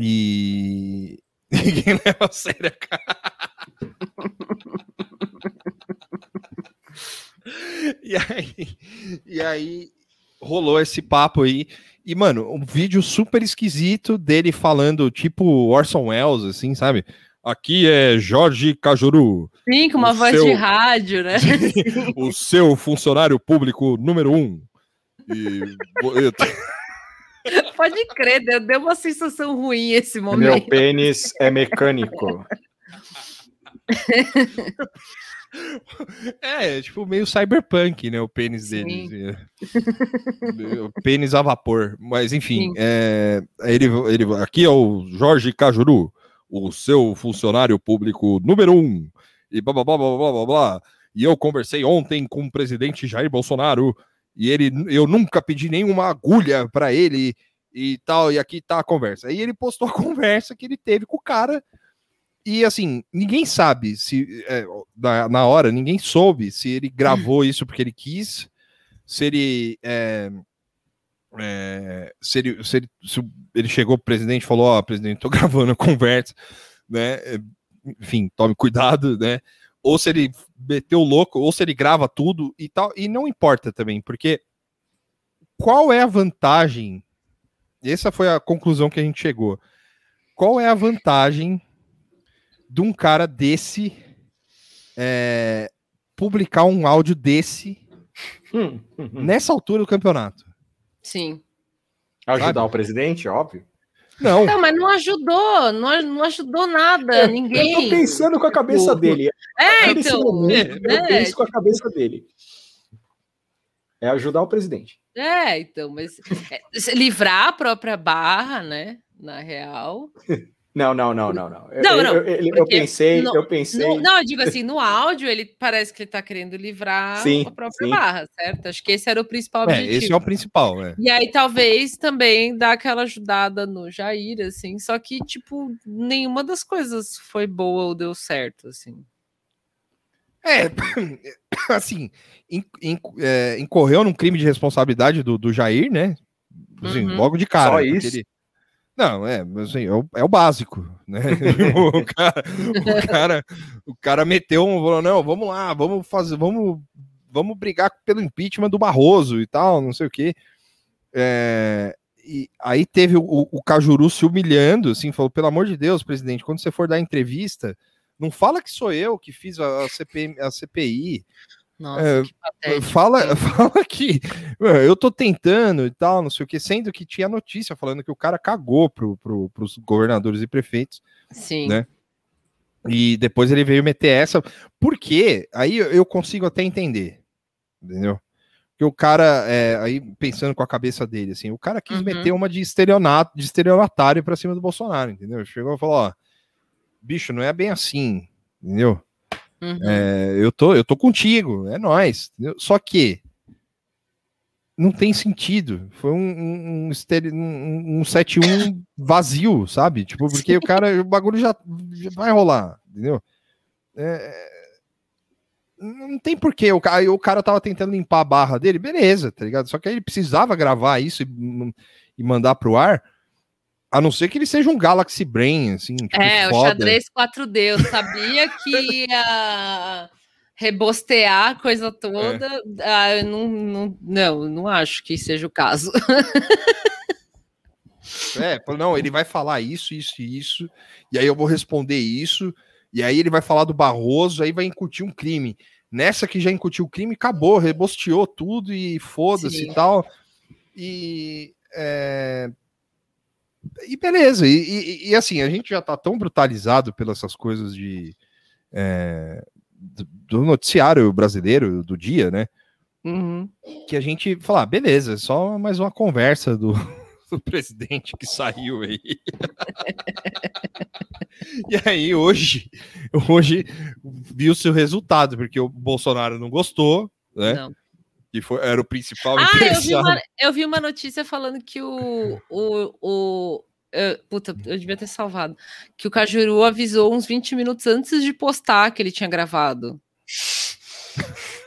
E ninguém leva a sério, cara. E aí, e aí rolou esse papo aí. E, mano, um vídeo super esquisito dele falando, tipo Orson Welles, assim, sabe? Aqui é Jorge Cajuru, Sim, com uma voz seu- de rádio, né? o seu funcionário público número um. E Pode crer, deu, deu uma sensação ruim esse Meu momento. pênis é mecânico. É, tipo, meio cyberpunk, né? O pênis Sim. dele. assim, é. o pênis a vapor. Mas, enfim, é, ele, ele, aqui é o Jorge Cajuru, o seu funcionário público número um. E blá blá blá blá blá blá blá. E eu conversei ontem com o presidente Jair Bolsonaro. E ele, eu nunca pedi nenhuma agulha para ele e tal. E aqui tá a conversa. Aí ele postou a conversa que ele teve com o cara. E assim, ninguém sabe se é, na, na hora, ninguém soube se ele gravou isso porque ele quis, se ele. é, é, se, ele, se, ele, se ele chegou pro presidente e falou: Ó, presidente, tô gravando a conversa, né? é, Enfim, tome cuidado, né? Ou se ele meteu louco, ou se ele grava tudo e tal. E não importa também, porque qual é a vantagem? Essa foi a conclusão que a gente chegou. Qual é a vantagem de um cara desse é, publicar um áudio desse Hum, hum, hum. nessa altura do campeonato? Sim. Ajudar o presidente, óbvio. Não, Não, mas não ajudou, não, não ajudou nada, ninguém. Eu tô pensando com a cabeça dele. É, então. momento, eu é, penso com a cabeça dele. É ajudar o presidente. É, então, mas é, se livrar a própria barra, né? Na real. Não, não, não, não, não. Eu, Não, não, eu, eu- eu pensei, no- eu pensei. No- não, eu digo assim, no áudio ele parece que ele tá querendo livrar Sim, a própria sim. barra, certo? Acho que esse era o principal é, objetivo. esse é o principal, né? E aí talvez também dar aquela ajudada no Jair, assim, só que, tipo, nenhuma das coisas foi boa ou deu certo, assim. É, assim, é, incorreu num crime de responsabilidade do, do Jair, né? Assim, Uhum. Logo de cara. Só porque isso? ele- Não, é, assim, é, o, é o básico, né? o, cara, o, cara, o cara meteu um, falou, não, vamos lá, vamos fazer, vamos, vamos brigar pelo impeachment do Barroso e tal, não sei o quê. É, e aí teve o, o Cajuru se humilhando, assim, falou, pelo amor de Deus, presidente, quando você for dar entrevista, não fala que sou eu que fiz a, a a CPI. Nossa, É. Fala, fala que "Ué, eu tô tentando e tal, não sei o que, sendo que tinha notícia falando que o cara cagou pro, pro, pros governadores e prefeitos, Sim. né? e depois ele veio meter essa, porque aí eu- consigo até entender, entendeu? Que o cara, é, aí pensando com a cabeça dele, assim, o cara quis Uhum. meter uma de estelionato, de estelionatário pra cima do Bolsonaro, entendeu? Chegou e falou, ó, bicho, não é bem assim, entendeu? Uhum. É, eu, tô, eu tô contigo, é nóis. entendeu? Só que não tem sentido. Foi um, um, um, um, um 7-1 vazio, sabe? Tipo, porque o cara, o bagulho já, já vai rolar, entendeu? É, não tem porquê. O cara, o cara tava tentando limpar a barra dele, beleza, tá ligado? Só que aí ele precisava gravar isso e, e mandar pro ar. A não ser que ele seja um Galaxy Brain, assim. Tipo, É, o foda. xadrez 4D. Eu sabia que ia rebostear a coisa toda. Ah, eu não, não, não, não acho que seja o caso. É, não, ele vai falar isso, isso e isso, e aí eu vou responder isso, e aí ele vai falar do Barroso, aí vai incutir um crime. Nessa que já incutiu o crime, acabou, rebosteou tudo e foda-se e tal. E. é, E beleza, e, e- e, assim, a gente já tá tão brutalizado pelas essas coisas de. é, do do noticiário brasileiro do dia, né? Uhum. que a gente fala, ah, beleza, só mais uma conversa do, do presidente que saiu aí. e aí, hoje, hoje viu-se o resultado, porque o Bolsonaro não gostou, né? Não. Que foi, era o principal Ah, eu vi, uma, eu vi uma notícia falando que o. o, o eu- puta, eu devia ter salvado. Que o Cajuru avisou uns 20 minutos antes de postar que ele tinha gravado.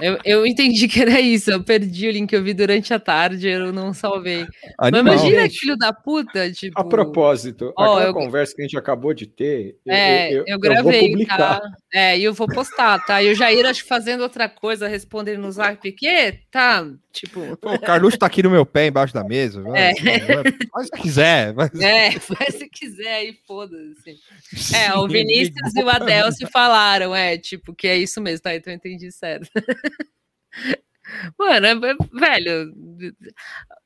Eu, eu entendi que era isso. Eu perdi o link que eu vi durante a tarde, eu não salvei. Mas Animal. imagina, Gente, filho da puta, tipo. A propósito, Ó, aquela eu- conversa que a gente acabou de ter, É, eu, eu, eu vou gravei, publicar. tá? É, e eu vou postar, tá? E o Jair, acho que fazendo outra coisa, respondendo no zap, que tá, tipo, Pô, o Carluxo tá aqui no meu pé, embaixo da mesa. vai- É. vai- Faz o que quiser. Mas... é, faz se quiser aí, foda-se. É, o Vinícius e o Adelcio falaram, é, tipo, que é isso mesmo, tá? Então eu entendi certo. Mano, é, é- velho,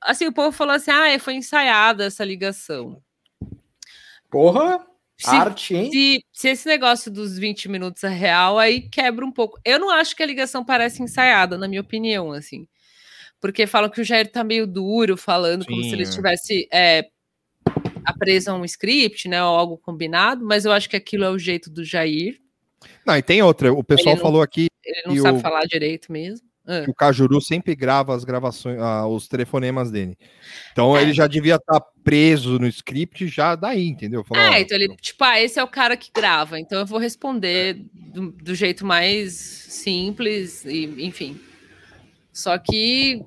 assim, o povo falou assim, ah, foi ensaiada essa ligação. Porra, Se- arte, hein? Se, se esse negócio dos 20 minutos é real, aí quebra um pouco. Eu não acho que a ligação parece ensaiada, na minha opinião, assim. Porque falam que o Jair tá meio duro, falando como se Sim, ele estivesse é, preso a um script, né? Ou algo combinado, mas eu acho que aquilo é o jeito do Jair. Não, e tem outra. O pessoal não- falou aqui Ele não sabe o- falar direito mesmo. Ah, que o Cajuru sempre grava as gravações, ah, os telefonemas dele. Então É. ele já devia estar preso no script já daí, entendeu? Falou, ó, É, então ele, tipo, ah, esse é o cara que grava, então eu vou responder do, do jeito mais simples, e, enfim. Só que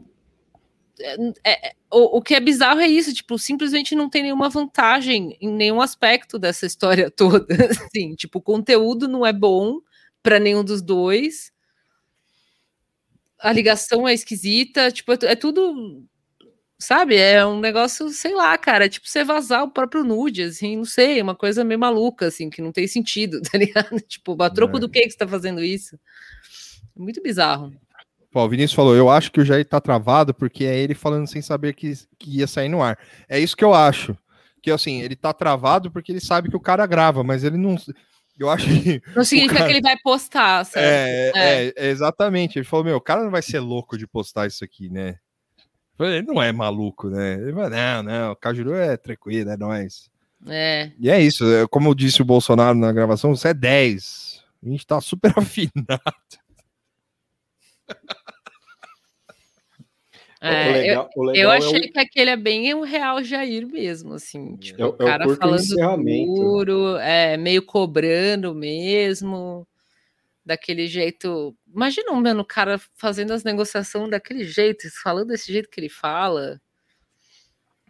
é, é, o, o que é bizarro é isso, tipo, simplesmente não tem nenhuma vantagem em nenhum aspecto dessa história toda. Assim, tipo, o conteúdo não é bom para nenhum dos dois. A ligação é esquisita, tipo, é, é tudo sabe? É um negócio, sei lá, cara, é tipo você vazar o próprio nude, assim, não sei, uma coisa meio maluca, assim, que não tem sentido, tá ligado? Tipo, a troco É. do que que você tá fazendo isso? Muito bizarro. Pô, o Vinícius falou, eu acho que o Jair tá travado porque é ele falando sem saber que, que ia sair no ar. É isso que eu acho. Que assim, ele tá travado porque ele sabe que o cara grava, mas ele não. Eu acho que. Não significa cara- que ele vai postar, certo? É, é, é, exatamente. Ele falou, meu, o cara não vai ser louco de postar isso aqui, né? Ele não é maluco, né? Ele falou, não, não, o Cajuru é tranquilo, é nóis. É. E é isso, é, como disse o Bolsonaro na gravação, você é 10. A gente tá super afinado. É, o legal, o Eu legal é o- achei que aquele é bem o real Jair mesmo, assim, tipo, Eu- o eu cara o falando duro, é, meio cobrando mesmo, daquele jeito. Imagina, mano, o cara fazendo as negociações daquele jeito, falando desse jeito que ele fala.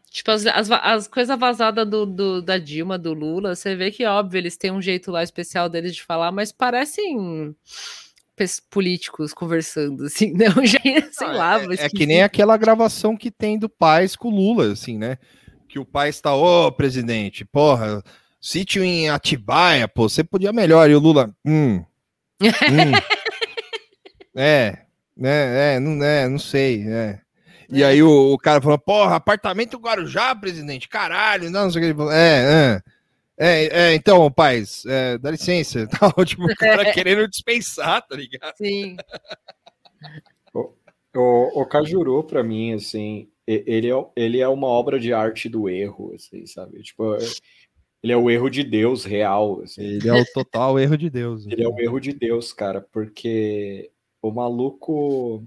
Tipo, as, as, as coisas vazadas do, do- da Dilma, do Lula, você vê que, óbvio, eles têm um jeito lá especial deles de falar, mas parecem políticos conversando, assim, né? O Jair, sei lá, é, é que nem aquela gravação que tem do Paz com o Lula, assim, né? Que o Paz tá, ô presidente, porra, sítio em Atibaia, pô, você podia melhor. E o Lula, hum, hum, é, né, é, não, é, não sei, é. E É. aí o, o cara falou, porra, apartamento Guarujá, presidente, caralho, não, não sei o que. Ele falou, é, é, é, é, então, Paz, é, dá licença, tal, tipo, o cara querendo dispensar, tá ligado? Sim. O, o Cajuru, pra mim, assim, ele é, ele é uma obra de arte do erro, assim, sabe? Tipo, é- ele é o erro de Deus real, assim. Ele é o total erro de Deus. Ele é o erro de Deus, cara, porque o maluco.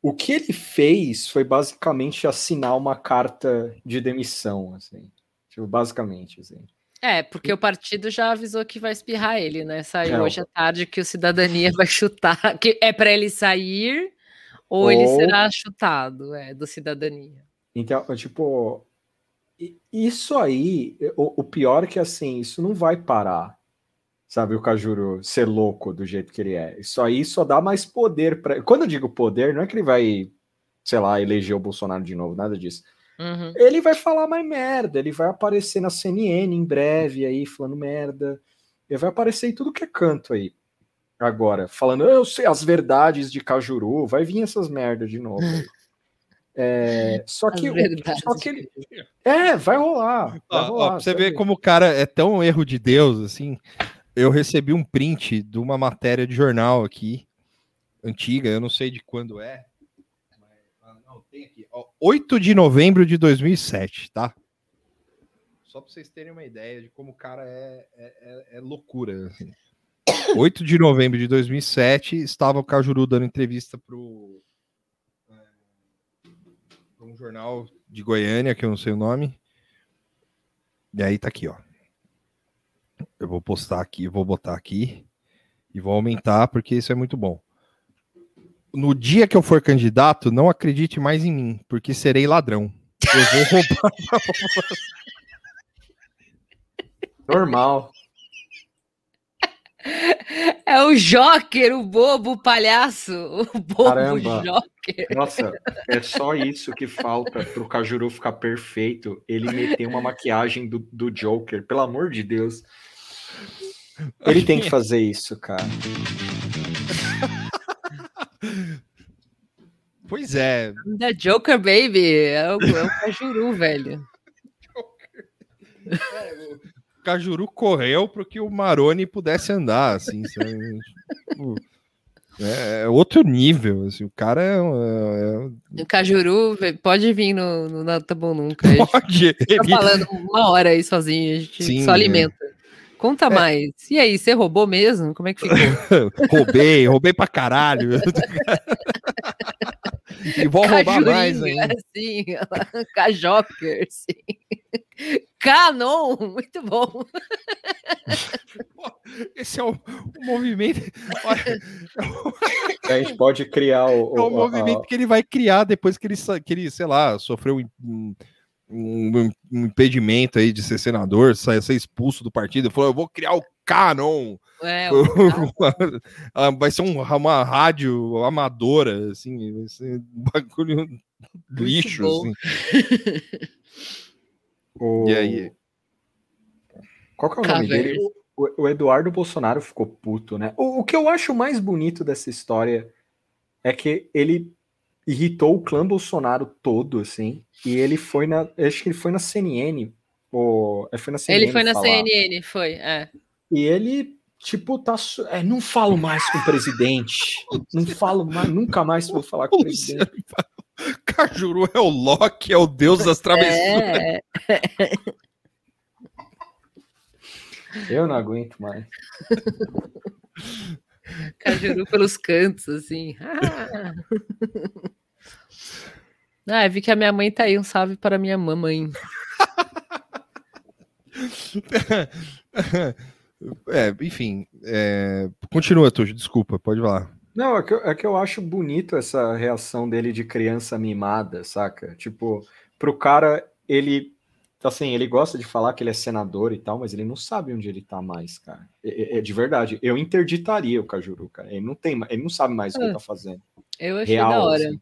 O que ele fez foi basicamente assinar uma carta de demissão, assim. Tipo, basicamente, assim. É, porque o partido já avisou que vai espirrar ele, né? Saiu É, hoje à tarde que o Cidadania vai chutar, que é para ele sair ou, ele Ou- será chutado, é, do Cidadania. Então, tipo, isso aí, o, o pior é que assim, isso não vai parar. Sabe, o Cajuru ser louco do jeito que ele é. Isso aí só dá mais poder para. Quando eu digo poder, não é que ele vai, sei lá, eleger o Bolsonaro de novo, nada disso. Uhum. Ele vai falar mais merda, ele vai aparecer na CNN em breve aí, falando merda. Ele vai aparecer em tudo que é canto aí. Agora, falando, eu sei as verdades de Cajuru, vai vir essas merdas de novo. É, só que, só que ele, é, vai rolar. Vai Ó, ó, rolar pra você ver como o cara é tão erro de Deus, assim. Eu recebi um print de uma matéria de jornal aqui, antiga, eu não sei de quando é. mas- ah, não, tem aqui. ó, 8 de novembro de 2007, tá? Só pra vocês terem uma ideia de como o cara é, é, é- é loucura. Assim. 8 de novembro de 2007, estava o Cajuru dando entrevista pro é, um jornal de Goiânia, que eu não sei o nome. E aí tá aqui, ó. Eu vou postar aqui, vou botar aqui e vou aumentar porque isso é muito bom. No dia que eu for candidato, não acredite mais em mim, porque serei ladrão. Eu vou roubar. Normal. É o Joker, o bobo, o palhaço, o bobo Caramba. Joker. Nossa, é só isso que falta pro Cajuru ficar perfeito. Ele meter uma maquiagem do, do Joker, pelo amor de Deus. Ele tem que fazer isso, cara. Pois é. The Joker Baby, é o, é o Cajuru, velho. O Cajuru correu para que o Maroni pudesse andar, assim. Tipo, é, é outro nível, assim. O cara é, um- é- O Cajuru pode vir no, no Tá Bom Nunca. Pode. ele- falando uma hora aí sozinho, a gente Sim, só é. alimenta. Conta mais. E aí, você roubou mesmo? Como é que ficou? roubei, roubei pra caralho. e vou roubar mais Cajurinha, ainda. Sim, Cajoker, sim. Canon, muito bom. Esse é o, o movimento. Olha, A gente pode criar o. é o o- a- movimento que ele vai criar depois que ele, que ele sei lá, sofreu um, um- um- impedimento aí de ser senador, sa- ser expulso do partido. Falou: eu vou criar o Canon. É, Ah, vai ser um- uma rádio amadora, assim, vai ser um bagulho lixo, assim. o- E aí? Qual que é o nome Caverns. dele? O, o Eduardo Bolsonaro ficou puto, né? O, o que eu acho mais bonito dessa história é que ele irritou o clã Bolsonaro todo, assim, e ele foi na. Acho que ele foi na CNN. Ou, é, foi na CNN Ele foi na falar. CNN, foi, é. E ele, tipo, tá. É, não falo mais com o presidente. Não falo mais, nunca mais vou falar com o presidente. Cajuru é o Loki, é o deus das travessuras. É, Eu não aguento mais. Cajuru pelos cantos, assim. Ah. Ah, vi que a minha mãe tá aí. Um salve para minha mamãe. É, enfim, é, continua, Tuxo, desculpa, pode falar. Não, é que, eu, é que eu acho bonito essa reação dele de criança mimada, saca? Tipo, pro cara, ele. Assim, ele gosta de falar que ele é senador e tal, mas ele não sabe onde ele tá mais, cara. É, é- é de verdade. Eu interditaria o Cajuru, cara. Ele não tem, ele não sabe mais o que ele tá fazendo. Eu achei Real. da hora. assim.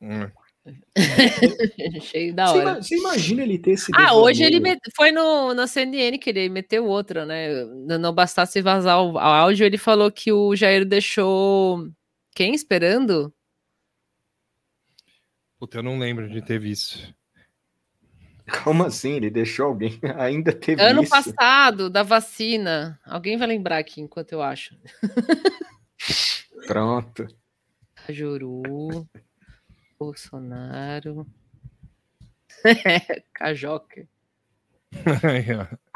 Hum. achei da Você, hora. você imagina ele ter esse. Ah, hoje ele met- foi no, na CNN que ele meteu outra, né? Não bastasse vazar o, o áudio, ele falou que o Jair deixou quem esperando? Puta, eu não lembro de ter visto. Como assim? Ele deixou alguém? Ainda teve Ano isso? passado, da vacina. Alguém vai lembrar aqui enquanto eu acho. Pronto. Cajuru, Bolsonaro. Cajoca.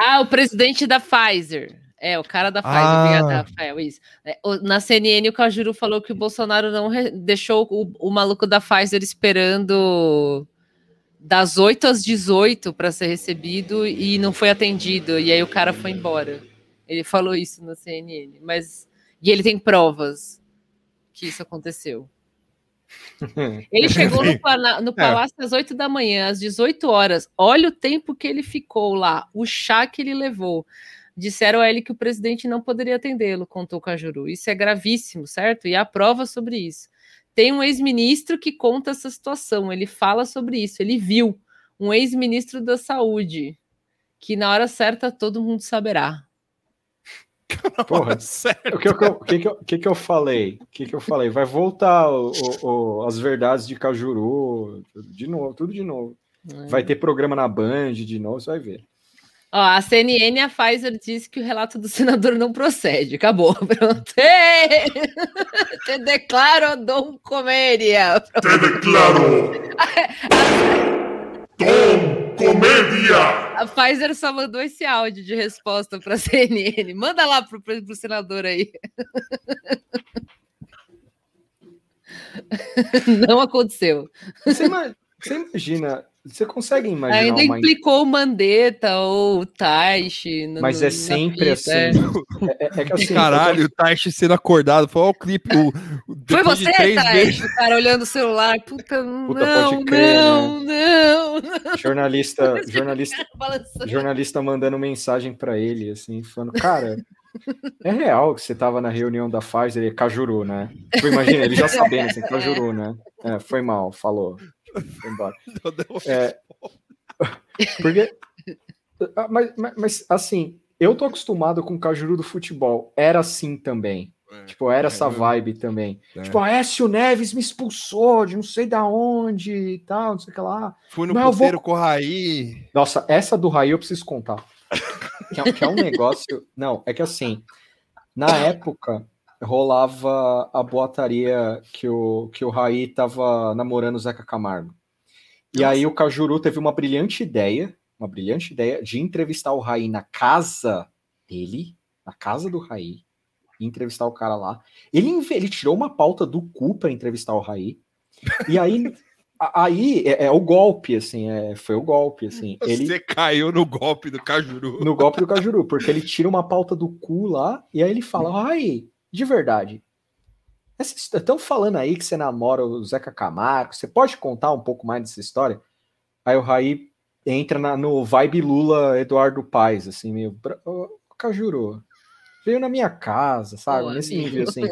Ah, o presidente da Pfizer. É, o cara da Pfizer, Ah. obrigado, Rafael, isso. É, na CNN, o Cajuru falou que o Bolsonaro não deixou o, o maluco da Pfizer esperando das 8 às 18 para ser recebido e não foi atendido. E aí o cara foi embora. Ele falou isso na CNN. Mas. E ele tem provas que isso aconteceu. Ele chegou no, no palácio às 8 da manhã, às 18 horas. Olha o tempo que ele ficou lá, o chá que ele levou. Disseram a ele que o presidente não poderia atendê-lo, contou Cajuru. Isso é gravíssimo, certo? E há prova sobre isso. Tem um ex-ministro que conta essa situação, ele fala sobre isso, ele viu um ex-ministro da saúde, que na hora certa todo mundo saberá. Porra, Sério. o que, eu- o que, que, eu- que, que eu falei? O que, que eu falei? Vai voltar o- o- o- as verdades de Cajuru, de novo, tudo de novo. Vai ter programa na Band de novo, você vai ver. Ó, a CNN e a Pfizer disse que o relato do senador não procede. Acabou. Pronto. Ei! Te declaro Dom Comédia. Te declaro Dom Comédia! A Pfizer só mandou esse áudio de resposta para a CNN. Manda lá pro, pro senador aí. Não aconteceu. Você imagina, você consegue imaginar Ainda uma implicou o Mandetta ou o Taishi. no- Mas no- é sempre fita, assim. é. É, é que assim, Caralho, o Taishi sendo acordado. Foi o clipe. O, Foi depois de você, três Taishi, meses- o cara olhando o celular. Puta, Puta, não, pode crer, não, não, não. jornalista, jornalista, jornalista mandando mensagem pra ele, assim, falando, cara, é real que você tava na reunião da Pfizer e Cajuru, né? Tipo, imagina, ele já sabendo, assim, Cajuru, né? É, foi mal, falou. Embora. É, porque, ah, mas, mas, mas, assim, eu tô acostumado com o Cajuru do futebol, era assim também. Tipo, era essa vibe também. É. Tipo, a Écio Neves me expulsou de não sei da onde e tal, não sei o que lá. Fui no Mas eu vou- puteiro com o Raí. Nossa, essa do Raí eu preciso contar. Que é, que é um negócio. Não, é que assim, na época rolava a boataria que o, que o Raí tava namorando o Zeca Camargo. E aí o Cajuru teve uma brilhante ideia, uma brilhante ideia de entrevistar o Raí na casa dele, na casa do Raí, entrevistar o cara lá. Ele, ele tirou uma pauta do cu para entrevistar o Raí. E aí, aí é, é o golpe, assim, é, foi o golpe, assim. Ele, Você caiu no golpe do Cajuru. no golpe do Cajuru, porque ele tira uma pauta do cu lá e aí ele fala: ai, de verdade. Estão falando aí que você namora o Zeca Camargo, você pode contar um pouco mais dessa história? Aí o Raí entra na- no vibe Lula Eduardo Paes, assim, meio. Ô, Cajuru, veio na minha casa, sabe? Nesse amigo. nível, assim.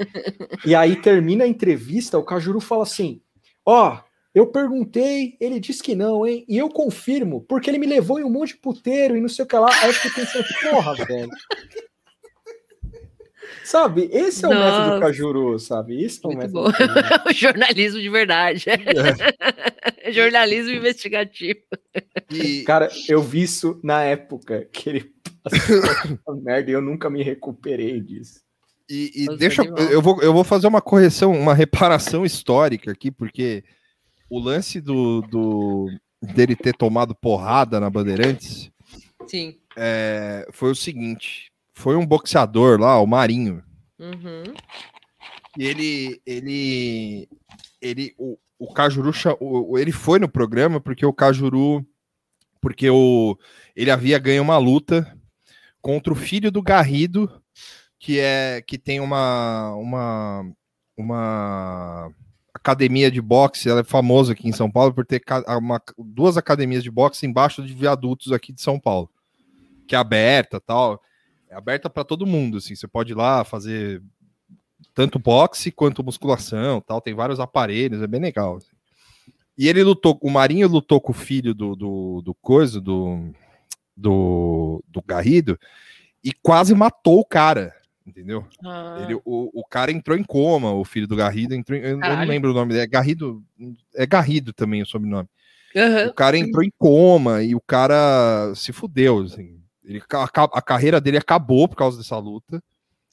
E aí termina a entrevista, o Cajuru fala assim: Ó, eu perguntei, ele disse que não, hein? E eu confirmo, porque ele me levou em um monte de puteiro e não sei o que lá. Aí eu fiquei pensando, porra, velho. Sabe, esse é o método Nossa. Cajuru, sabe? Esse é o Muito método. o jornalismo de verdade. jornalismo investigativo. E, Cara, eu vi isso na época que ele passou merda e eu nunca me recuperei disso. e- e deixa animal. eu vou, eu vou fazer uma correção, uma reparação histórica aqui, porque o lance do, do dele ter tomado porrada na Bandeirantes Sim. é, foi o seguinte: foi um boxeador lá, o Marinho. Uhum. E ele, ele, ele, o, o Cajuru, o- ele foi no programa porque o Cajuru, porque o, ele havia ganho uma luta contra o filho do Garrido, que é, que tem uma, uma, uma academia de boxe, ela é famosa aqui em São Paulo por ter uma- duas academias de boxe embaixo de viadutos aqui de São Paulo, que é aberta, tal, é aberta para todo mundo, assim, você pode ir lá fazer tanto boxe quanto musculação, tal, tem vários aparelhos, é bem legal. assim. E ele lutou, o Marinho lutou com o filho do do, do coisa, do, do do Garrido e quase matou o cara, entendeu? Ah, Ele, o, o cara entrou em coma, o filho do Garrido entrou em, eu, eu não lembro o nome dele, é Garrido, é Garrido também o sobrenome. aham. O cara entrou em coma e o cara se fudeu, assim. Ele, a, a carreira dele acabou por causa dessa luta.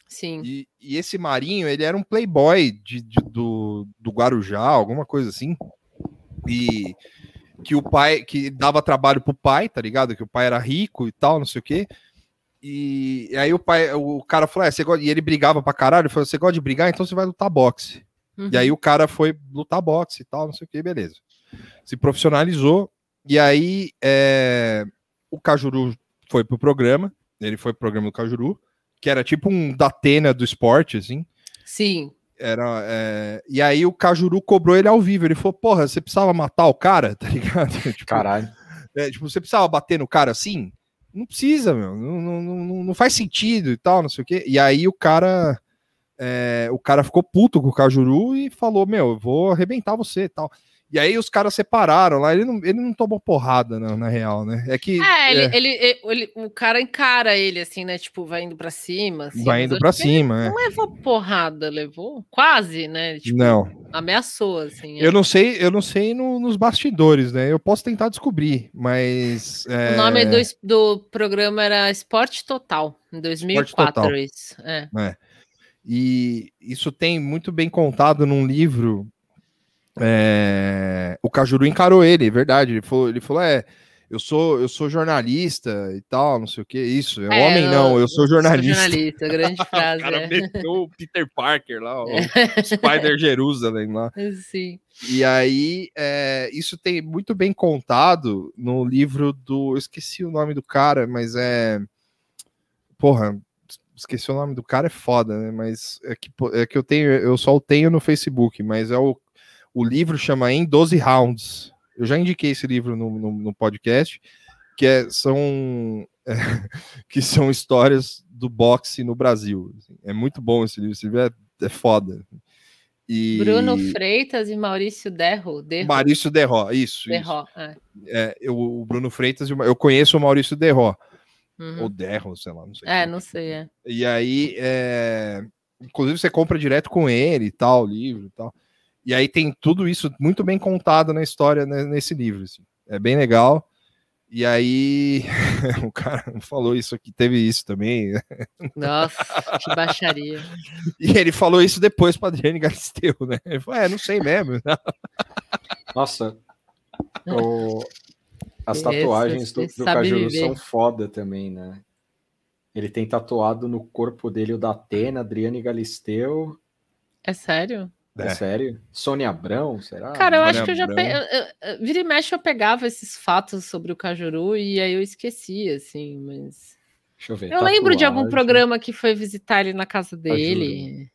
Sim. E, e esse Marinho, ele era um playboy de, de- do, do Guarujá, alguma coisa assim. E que o pai, que dava trabalho pro pai, tá ligado? Que o pai era rico e tal, não sei o quê. E, e aí o pai, o cara falou, é, você gosta... e ele brigava pra caralho, ele falou, você gosta de brigar, então você vai lutar boxe. Uhum. E aí o cara foi lutar boxe e tal, não sei o que, beleza. Se profissionalizou, e aí é, o Cajuru foi pro programa, ele foi pro programa do Cajuru, que era tipo um Datena do esporte, assim. Sim. Era, é, E aí o Cajuru cobrou ele ao vivo. Ele falou, porra, você precisava matar o cara, tá ligado? tipo, Caralho. é, tipo, você precisava bater no cara assim? Não precisa, meu. Não, não, não, não faz sentido e tal, não sei o quê. E aí o cara. é, o cara ficou puto com o Cajuru e falou: Meu, eu vou arrebentar você e tal. E aí os caras separaram lá. Ele não, ele não tomou porrada, na, na real, né? É que. É, ele, é, Ele, ele- ele- o cara encara ele assim, né? Tipo, vai indo pra cima. assim, vai indo pra cima, é. Não levou porrada, levou? Quase, né? Tipo, Não. ameaçou, assim. é. Eu não sei, eu não sei no- nos bastidores, né? Eu posso tentar descobrir, mas. é, O nome do, do programa era Esporte Total, em 2004, Total. isso. É. E isso tem muito bem contado num livro. É, O Cajuru encarou ele, é verdade. Ele falou, ele falou: é, eu sou, eu sou jornalista e tal, não sei o que. Isso, é, É, homem não, eu sou jornalista. jornalista, grande o frase. cara é. meteu o Peter Parker lá, o Spider Jerusalem lá. Sim. E aí, é, isso tem muito bem contado no livro do. Eu esqueci o nome do cara, mas é. Porra, esqueci o nome do cara, é foda, né? Mas é que, é que eu tenho, eu só o tenho no Facebook, mas é o, o livro chama Em 12 Rounds. Eu já indiquei esse livro no, no, no podcast, que é, são, é, que são histórias do boxe no Brasil. assim. É muito bom esse livro, esse livro é, é foda. E... Bruno Freitas e Maurício Derro. Derro, Maurício Derró, isso. isso. Derro, é. É, eu, o Bruno Freitas, e o eu conheço o Maurício Derró, Uhum. ou Derro, sei lá, não sei. É, não sei, é. E aí, é, inclusive, você compra direto com ele e tal, o livro e tal. E aí tem tudo isso muito bem contado na história né, nesse livro. assim. É bem legal. E aí, o cara falou isso aqui, teve isso também. Nossa, que baixaria. E ele falou isso depois para Adriane Galisteu, né? Ele falou, é, não sei mesmo. Nossa, o- as Esse tatuagens do, do Cajuru viver. são foda também, né? Ele tem tatuado no corpo dele o da Atena, Adriane Galisteu. É sério? É, É. sério? Sônia Abrão, será? Cara, eu Maria acho que eu já. Pe... eu- Vira e mexe, eu pegava esses fatos sobre o Cajuru e aí eu esquecia, assim, mas. Deixa eu ver. Eu lembro de algum tatuagem. programa que foi visitar ele na casa dele.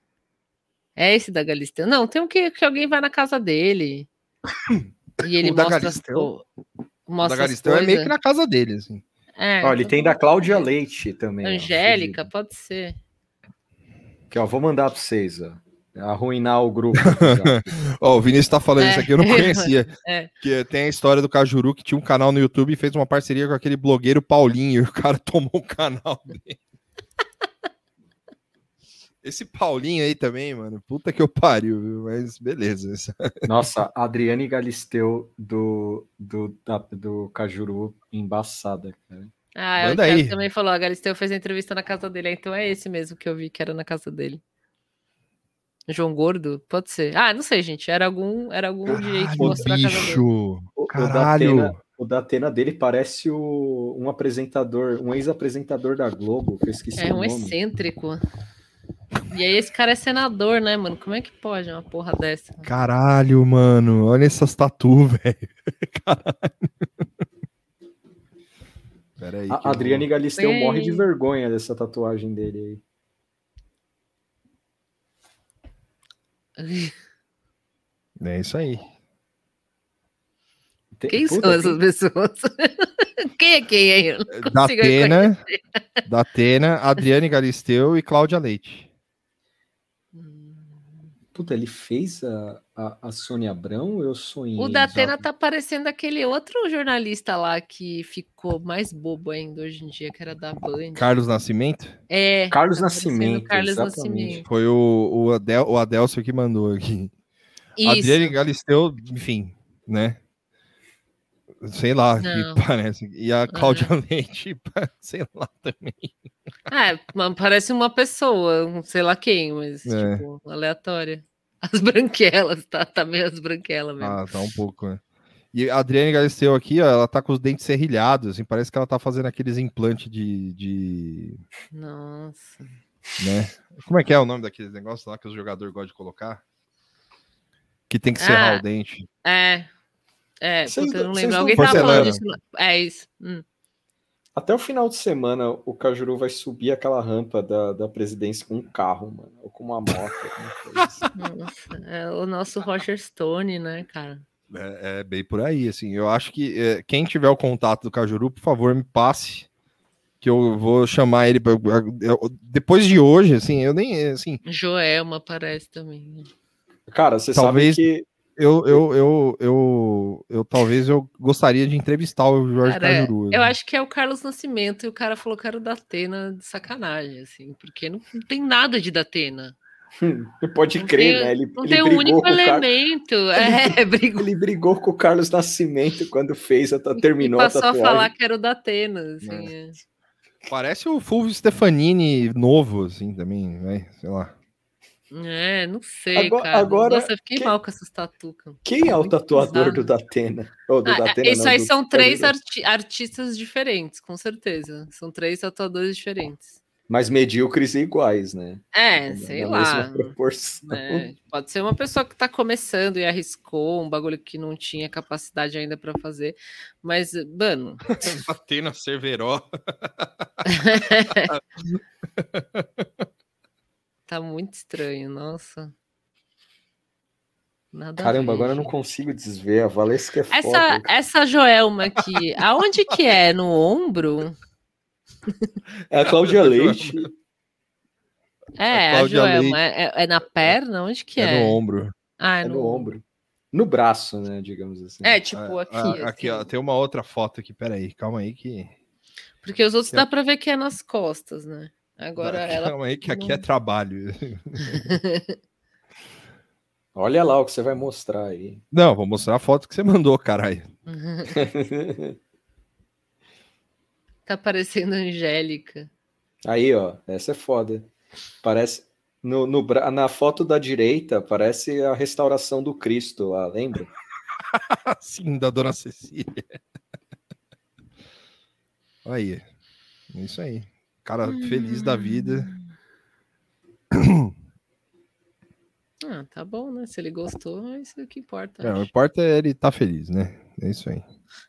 É esse da Galisteu? Não, tem um que, que alguém vai na casa dele. E ele O da mostra. Galisteu? O mostra da as Galisteu é meio que na casa dele, assim. É, Ó, ele então tem da Cláudia Leite também. ó, Angélica, fudido. pode ser. Aqui, ó, vou mandar pra vocês, ó. Arruinar o grupo. Ó, o Vinícius tá falando É. isso aqui, eu não conhecia. É. Que tem a história do Cajuru que tinha um canal no YouTube e fez uma parceria com aquele blogueiro Paulinho, e o cara tomou o canal dele. Esse Paulinho aí também, mano, puta que eu pariu, viu? Mas beleza. Nossa, Adriane Galisteu do, do, da- do Cajuru embaçada, cara. Ah, Manda o Thiago aí. também falou, a Galisteu fez a entrevista na casa dele, então é esse mesmo que eu vi que era na casa dele. João Gordo? Pode ser. Ah, não sei, gente. Era algum, era algum jeito de Caralho, mostrar a casa dele. bicho! O, o da Caralho! Atena, o da Atena dele parece o, um apresentador, um ex-apresentador da Globo, que eu esqueci É o um nome. excêntrico. E aí esse cara é senador, né, mano? Como é que pode uma porra dessa? Caralho, mano, olha essas tatu, velho. Caralho. Pera aí. que A Adriane Galisteu morre de vergonha dessa tatuagem dele aí. É isso aí. Tem- Quem são puta, essas pessoas? quem é quem aí? Não Da Atena, da Atena, Adriane Galisteu e Cláudia Leite. Puta, ele fez a, a, a Sônia Abrão eu sonhei? O da Atena já? tá parecendo aquele outro jornalista lá que ficou mais bobo ainda hoje em dia, que era da Band. Carlos Nascimento? É. Carlos tá Nascimento, Carlos exatamente. Nascimento. Foi o, o, Adel, o Adelcio que mandou aqui. Isso. Adriane Galisteu, enfim, né? Sei lá, Não. que parece. E a Cláudia Leite, sei lá também. É, parece uma pessoa, sei lá quem, mas É. tipo, aleatória. As branquelas, tá, tá meio as branquelas mesmo. Ah, tá um pouco, né? E a Adriane Galisteu aqui, ó, ela tá com os dentes serrilhados, assim, parece que ela tá fazendo aqueles implantes de, de. Nossa. né? Como é que é o nome daqueles negócios lá que os jogadores gostam de colocar? Que tem que serrar Ah, o dente. É. É, puta, eu não- lembro. Alguém tava falando disso. É isso. Hum. Até o final de semana, o Cajuru vai subir aquela rampa da, da presidência com um carro, mano. Ou com uma moto. alguma coisa assim. Nossa, é o nosso Roger Stone, né, cara? É, é bem por aí, assim. Eu acho que é, quem tiver o contato do Cajuru, por favor, me passe. Que eu vou chamar ele. Pra, eu- depois de hoje, assim, eu nem. Assim, Joelma aparece também. né? Cara, você Talvez- sabe que. Eu, eu, eu, eu, eu talvez eu gostaria de entrevistar o Jorge Cara, Cajuru. eu acho que é o Carlos Nascimento e o cara falou que era o Datena de sacanagem, assim, porque não, não tem nada de Datena. hum, Pode Não crer, tem- né? Ele, Não ele tem um brigou único com o Car- elemento. É, brigou. Ele brigou com o Carlos Nascimento quando fez a E terminou a passou a tatuagem. falar que era o Datena, assim. é. Parece o Fulvio Stefanini novo, assim, também, né? Sei lá. É, não sei, Agora- cara. agora, Nossa, eu fiquei que- mal com essas tatucas. Quem é o tatuador do Datena? Ou do Ah, Datena, isso não, aí do são três arti- artistas diferentes, com certeza. São três tatuadores diferentes. Mas medíocres e iguais, né? É, Na sei mesma lá. proporção. né? Pode ser uma pessoa que tá começando e arriscou um bagulho que não tinha capacidade ainda para fazer. Mas, mano, Atena Cerveró. tá muito estranho, nossa. Nada a Caramba, agora eu não consigo desver. A Valesca é Essa, foda. essa Joelma aqui, aonde que é? No ombro? É a Cláudia Leite. É, a Cláudia Joelma. É, é- na perna? Onde que É é? no ombro. Ah, é É no, no ombro. No braço, né? Digamos assim. É, tipo, Ah, aqui. ah, aqui, ó, assim. tem uma outra foto aqui, peraí, calma aí que. Porque os outros dá pra ver que é nas costas, né? Agora ela. Calma aí que aqui não- é trabalho. Olha lá o que você vai mostrar aí. Não, vou mostrar a foto que você mandou, caralho. tá parecendo Angélica. aí, ó. Essa é foda. Parece. No, no na foto da direita, parece a restauração do Cristo lá, lembra? Sim, da dona Cecília. Aí. É Isso aí. Cara feliz da vida. Ah, tá bom, né? Se ele gostou, é isso que importa. É, o importa é ele estar feliz, né? É isso aí.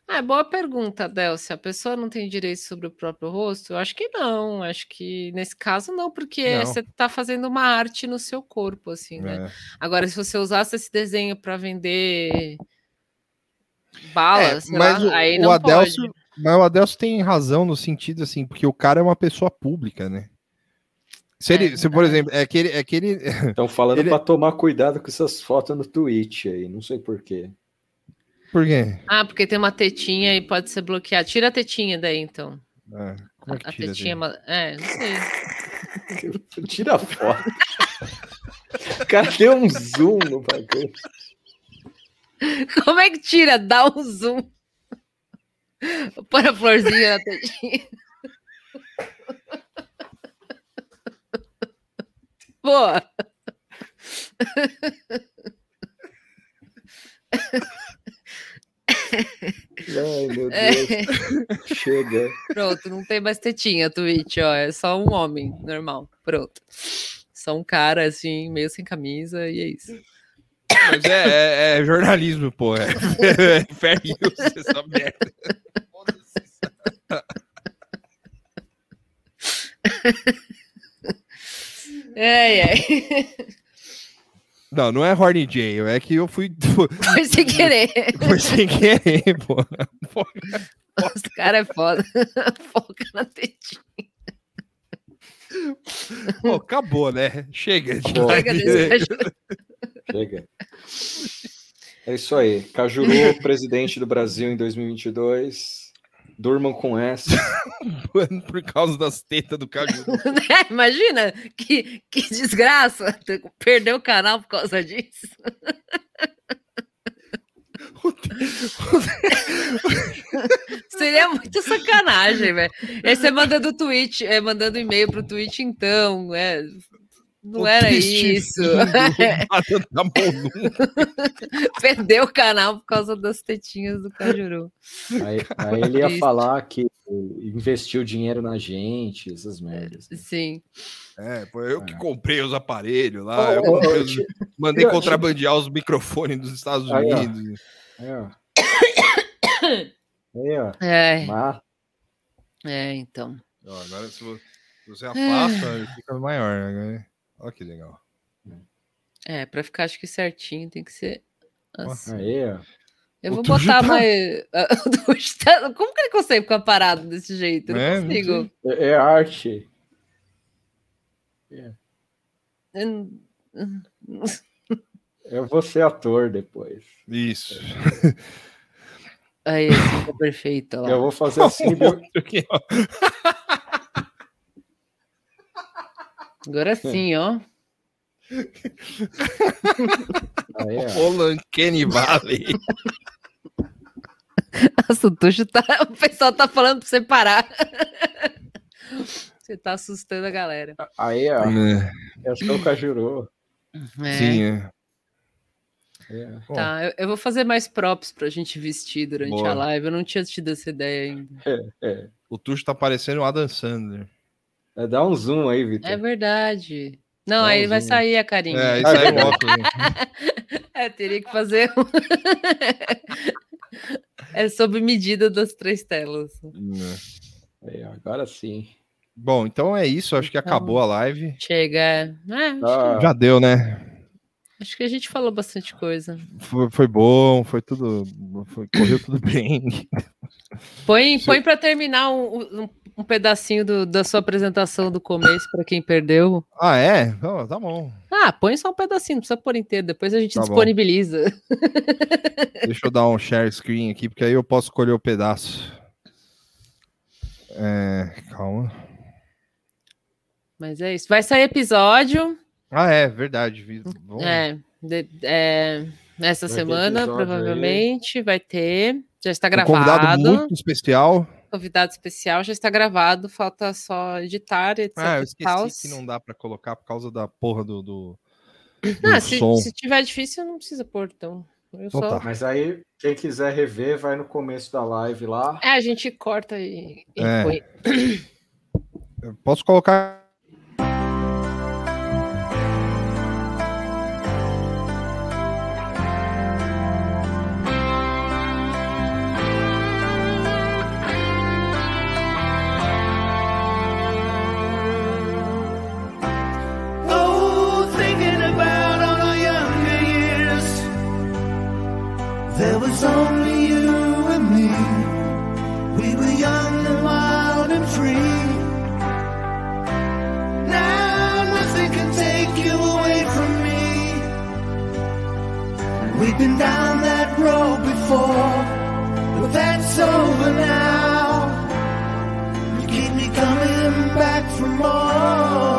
Ah, boa pergunta, Del. Se a pessoa não tem direito sobre o próprio rosto, eu acho que não. Acho que nesse caso não, porque Não. você tá fazendo uma arte no seu corpo, assim, né? É. Agora, se você usasse esse desenho para vender balas, É, mas lá, o- aí o não Adelso- pode. Mas o Adelso tem razão no sentido assim, porque o cara é uma pessoa pública, né? Se, É, ele, se por exemplo, é aquele, é aquele. Estão falando Ele- pra tomar cuidado com essas fotos no Twitch aí, não sei porquê. Por quê? Ah, porque tem uma tetinha e pode ser bloqueado. Tira a tetinha daí, então. Ah, como é que a tira, tetinha. é É, não sei. Tira a foto. o cara deu um zoom no bagulho. Como é que tira? Dá um zoom. Põe a florzinha na tetinha. Boa. Ai, meu É. Deus. Chega. Pronto, não tem mais tetinha, Twitch, ó. É só um homem normal. Pronto. Só um cara, assim, meio sem camisa, e é isso. Mas é, é- é jornalismo, pô. É, é fair use essa merda. É, é. Não, não é Horny J, é que eu fui. Foi sem querer. Foi sem querer, pô. Os cara é foda. Foca na tetinha. Pô, acabou, né? Chega de Pô, Chega desse. Chega. É isso aí. Cajuru, presidente do Brasil em 2022. Durmam com essa. por causa das tetas do Caju. Né? Imagina que, que desgraça perder o canal por causa disso. Seria muito sacanagem, velho. Aí você manda do Twitch, é, mandando e-mail pro Twitch, então, é. Não O era isso. Perdeu o canal por causa das tetinhas do Cajuru. Aí, aí ele ia Triste. falar que investiu dinheiro na gente, essas merdas. Sim. É, foi eu que comprei os aparelhos lá. eu mandei contrabandear os microfones dos Estados Aí, ó. Unidos. Aí, ó. Aí, ó. É, Mas- é, então. Agora, se vo- se você afasta, ele fica maior. né? Olha que legal. É, pra ficar acho que certinho tem que ser assim. Aí, ó. Eu O vou botar tá- mais. Tujo tá- Como que ele consegue ficar parado desse jeito? Eu não É, consigo. É, é arte. Eu não- Eu vou ser ator depois. Isso. Aí, assim, tá perfeito. lá. Eu vou fazer assim. bio- Aqui, ó. Agora sim, ó. Roland Kenny Valley. Nossa, o Tuxo tá. O pessoal tá falando pra você parar. Você tá assustando a galera. Aí, ó. É, Eu sou o Cajuru. É, Sim, é. É. Tá, eu, eu vou fazer mais props pra gente vestir durante Boa. a live. Eu não tinha tido essa ideia ainda. É. O Tuxo tá parecendo o Adam Sandler. É, Dá um zoom aí, Vitor. É verdade. Não, Dá aí um vai zoom. sair a carinha. É, É, isso aí o óculos. teria que fazer. um- é sob medida das três telas. É. Agora sim. Bom, então é isso. Acho que acabou a live. Chega. é. É, Ah, Já deu, né? acho que a gente falou bastante coisa. Foi, foi bom, foi tudo. foi- correu tudo bem. Põe, põe para terminar um, um- um pedacinho do- da sua apresentação do começo para quem perdeu. Ah, é? Ó, tá bom. Ah, põe só um pedacinho, não precisa pôr inteiro. Depois a gente Tá bom. disponibiliza. Deixa eu dar um share screen aqui, porque aí eu posso escolher o pedaço. É, calma. Mas é isso. Vai sair episódio. Ah, é, verdade. vi- Vamos- É, de- é, essa Vai semana, provavelmente, vai ter. Já está Um gravado. convidado muito especial. Convidado especial já está gravado. Falta só editar, etc. Ah, eu e tals. esqueci que não dá pra colocar por causa da porra do, do, do Ah, se, som. se tiver difícil, não precisa pôr, então. Eu Então só... tá. Mas aí, quem quiser rever, vai no começo da live lá. É, a gente corta e, e É. põe. Eu posso colocar. Down that road before, but that's over now. You keep me coming back for more.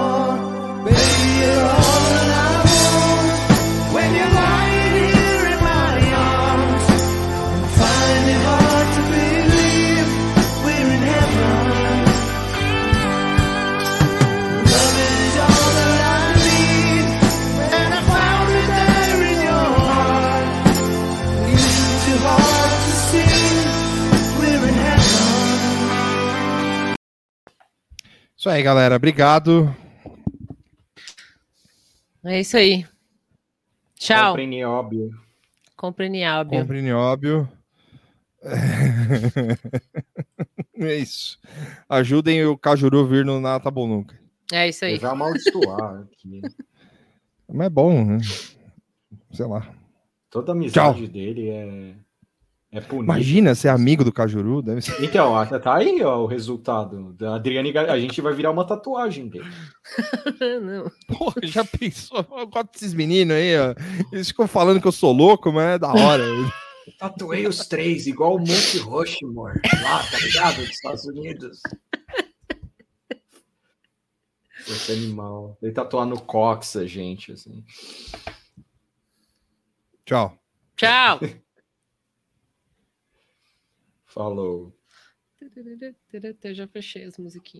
Isso aí, galera. Obrigado. É isso aí. Tchau. Compre nióbio. Compre Niábio. Compre nióbio. é isso. Ajudem o Cajuru vir no Nata Bom Nunca. É isso aí. Ele vai amaldiçoar aqui. Mas é bom, né? Sei lá. Toda a amizade dele é, é. Imagina ser amigo do Cajuru. Deve ser. Então, tá aí ó, o resultado. Da Adriane, a gente vai virar uma tatuagem dele. Não. Porra, já pensou? Eu gosto desses meninos aí, ó. Eles ficam falando que eu sou louco, mas é da hora. Tatuei os três, igual o Monte Rushmore, lá, tá ligado? Dos Estados Unidos. Esse animal. Ele tatuar no cox a gente, assim. Tchau. Tchau. Falou. Eu já fechei as musiquinhas.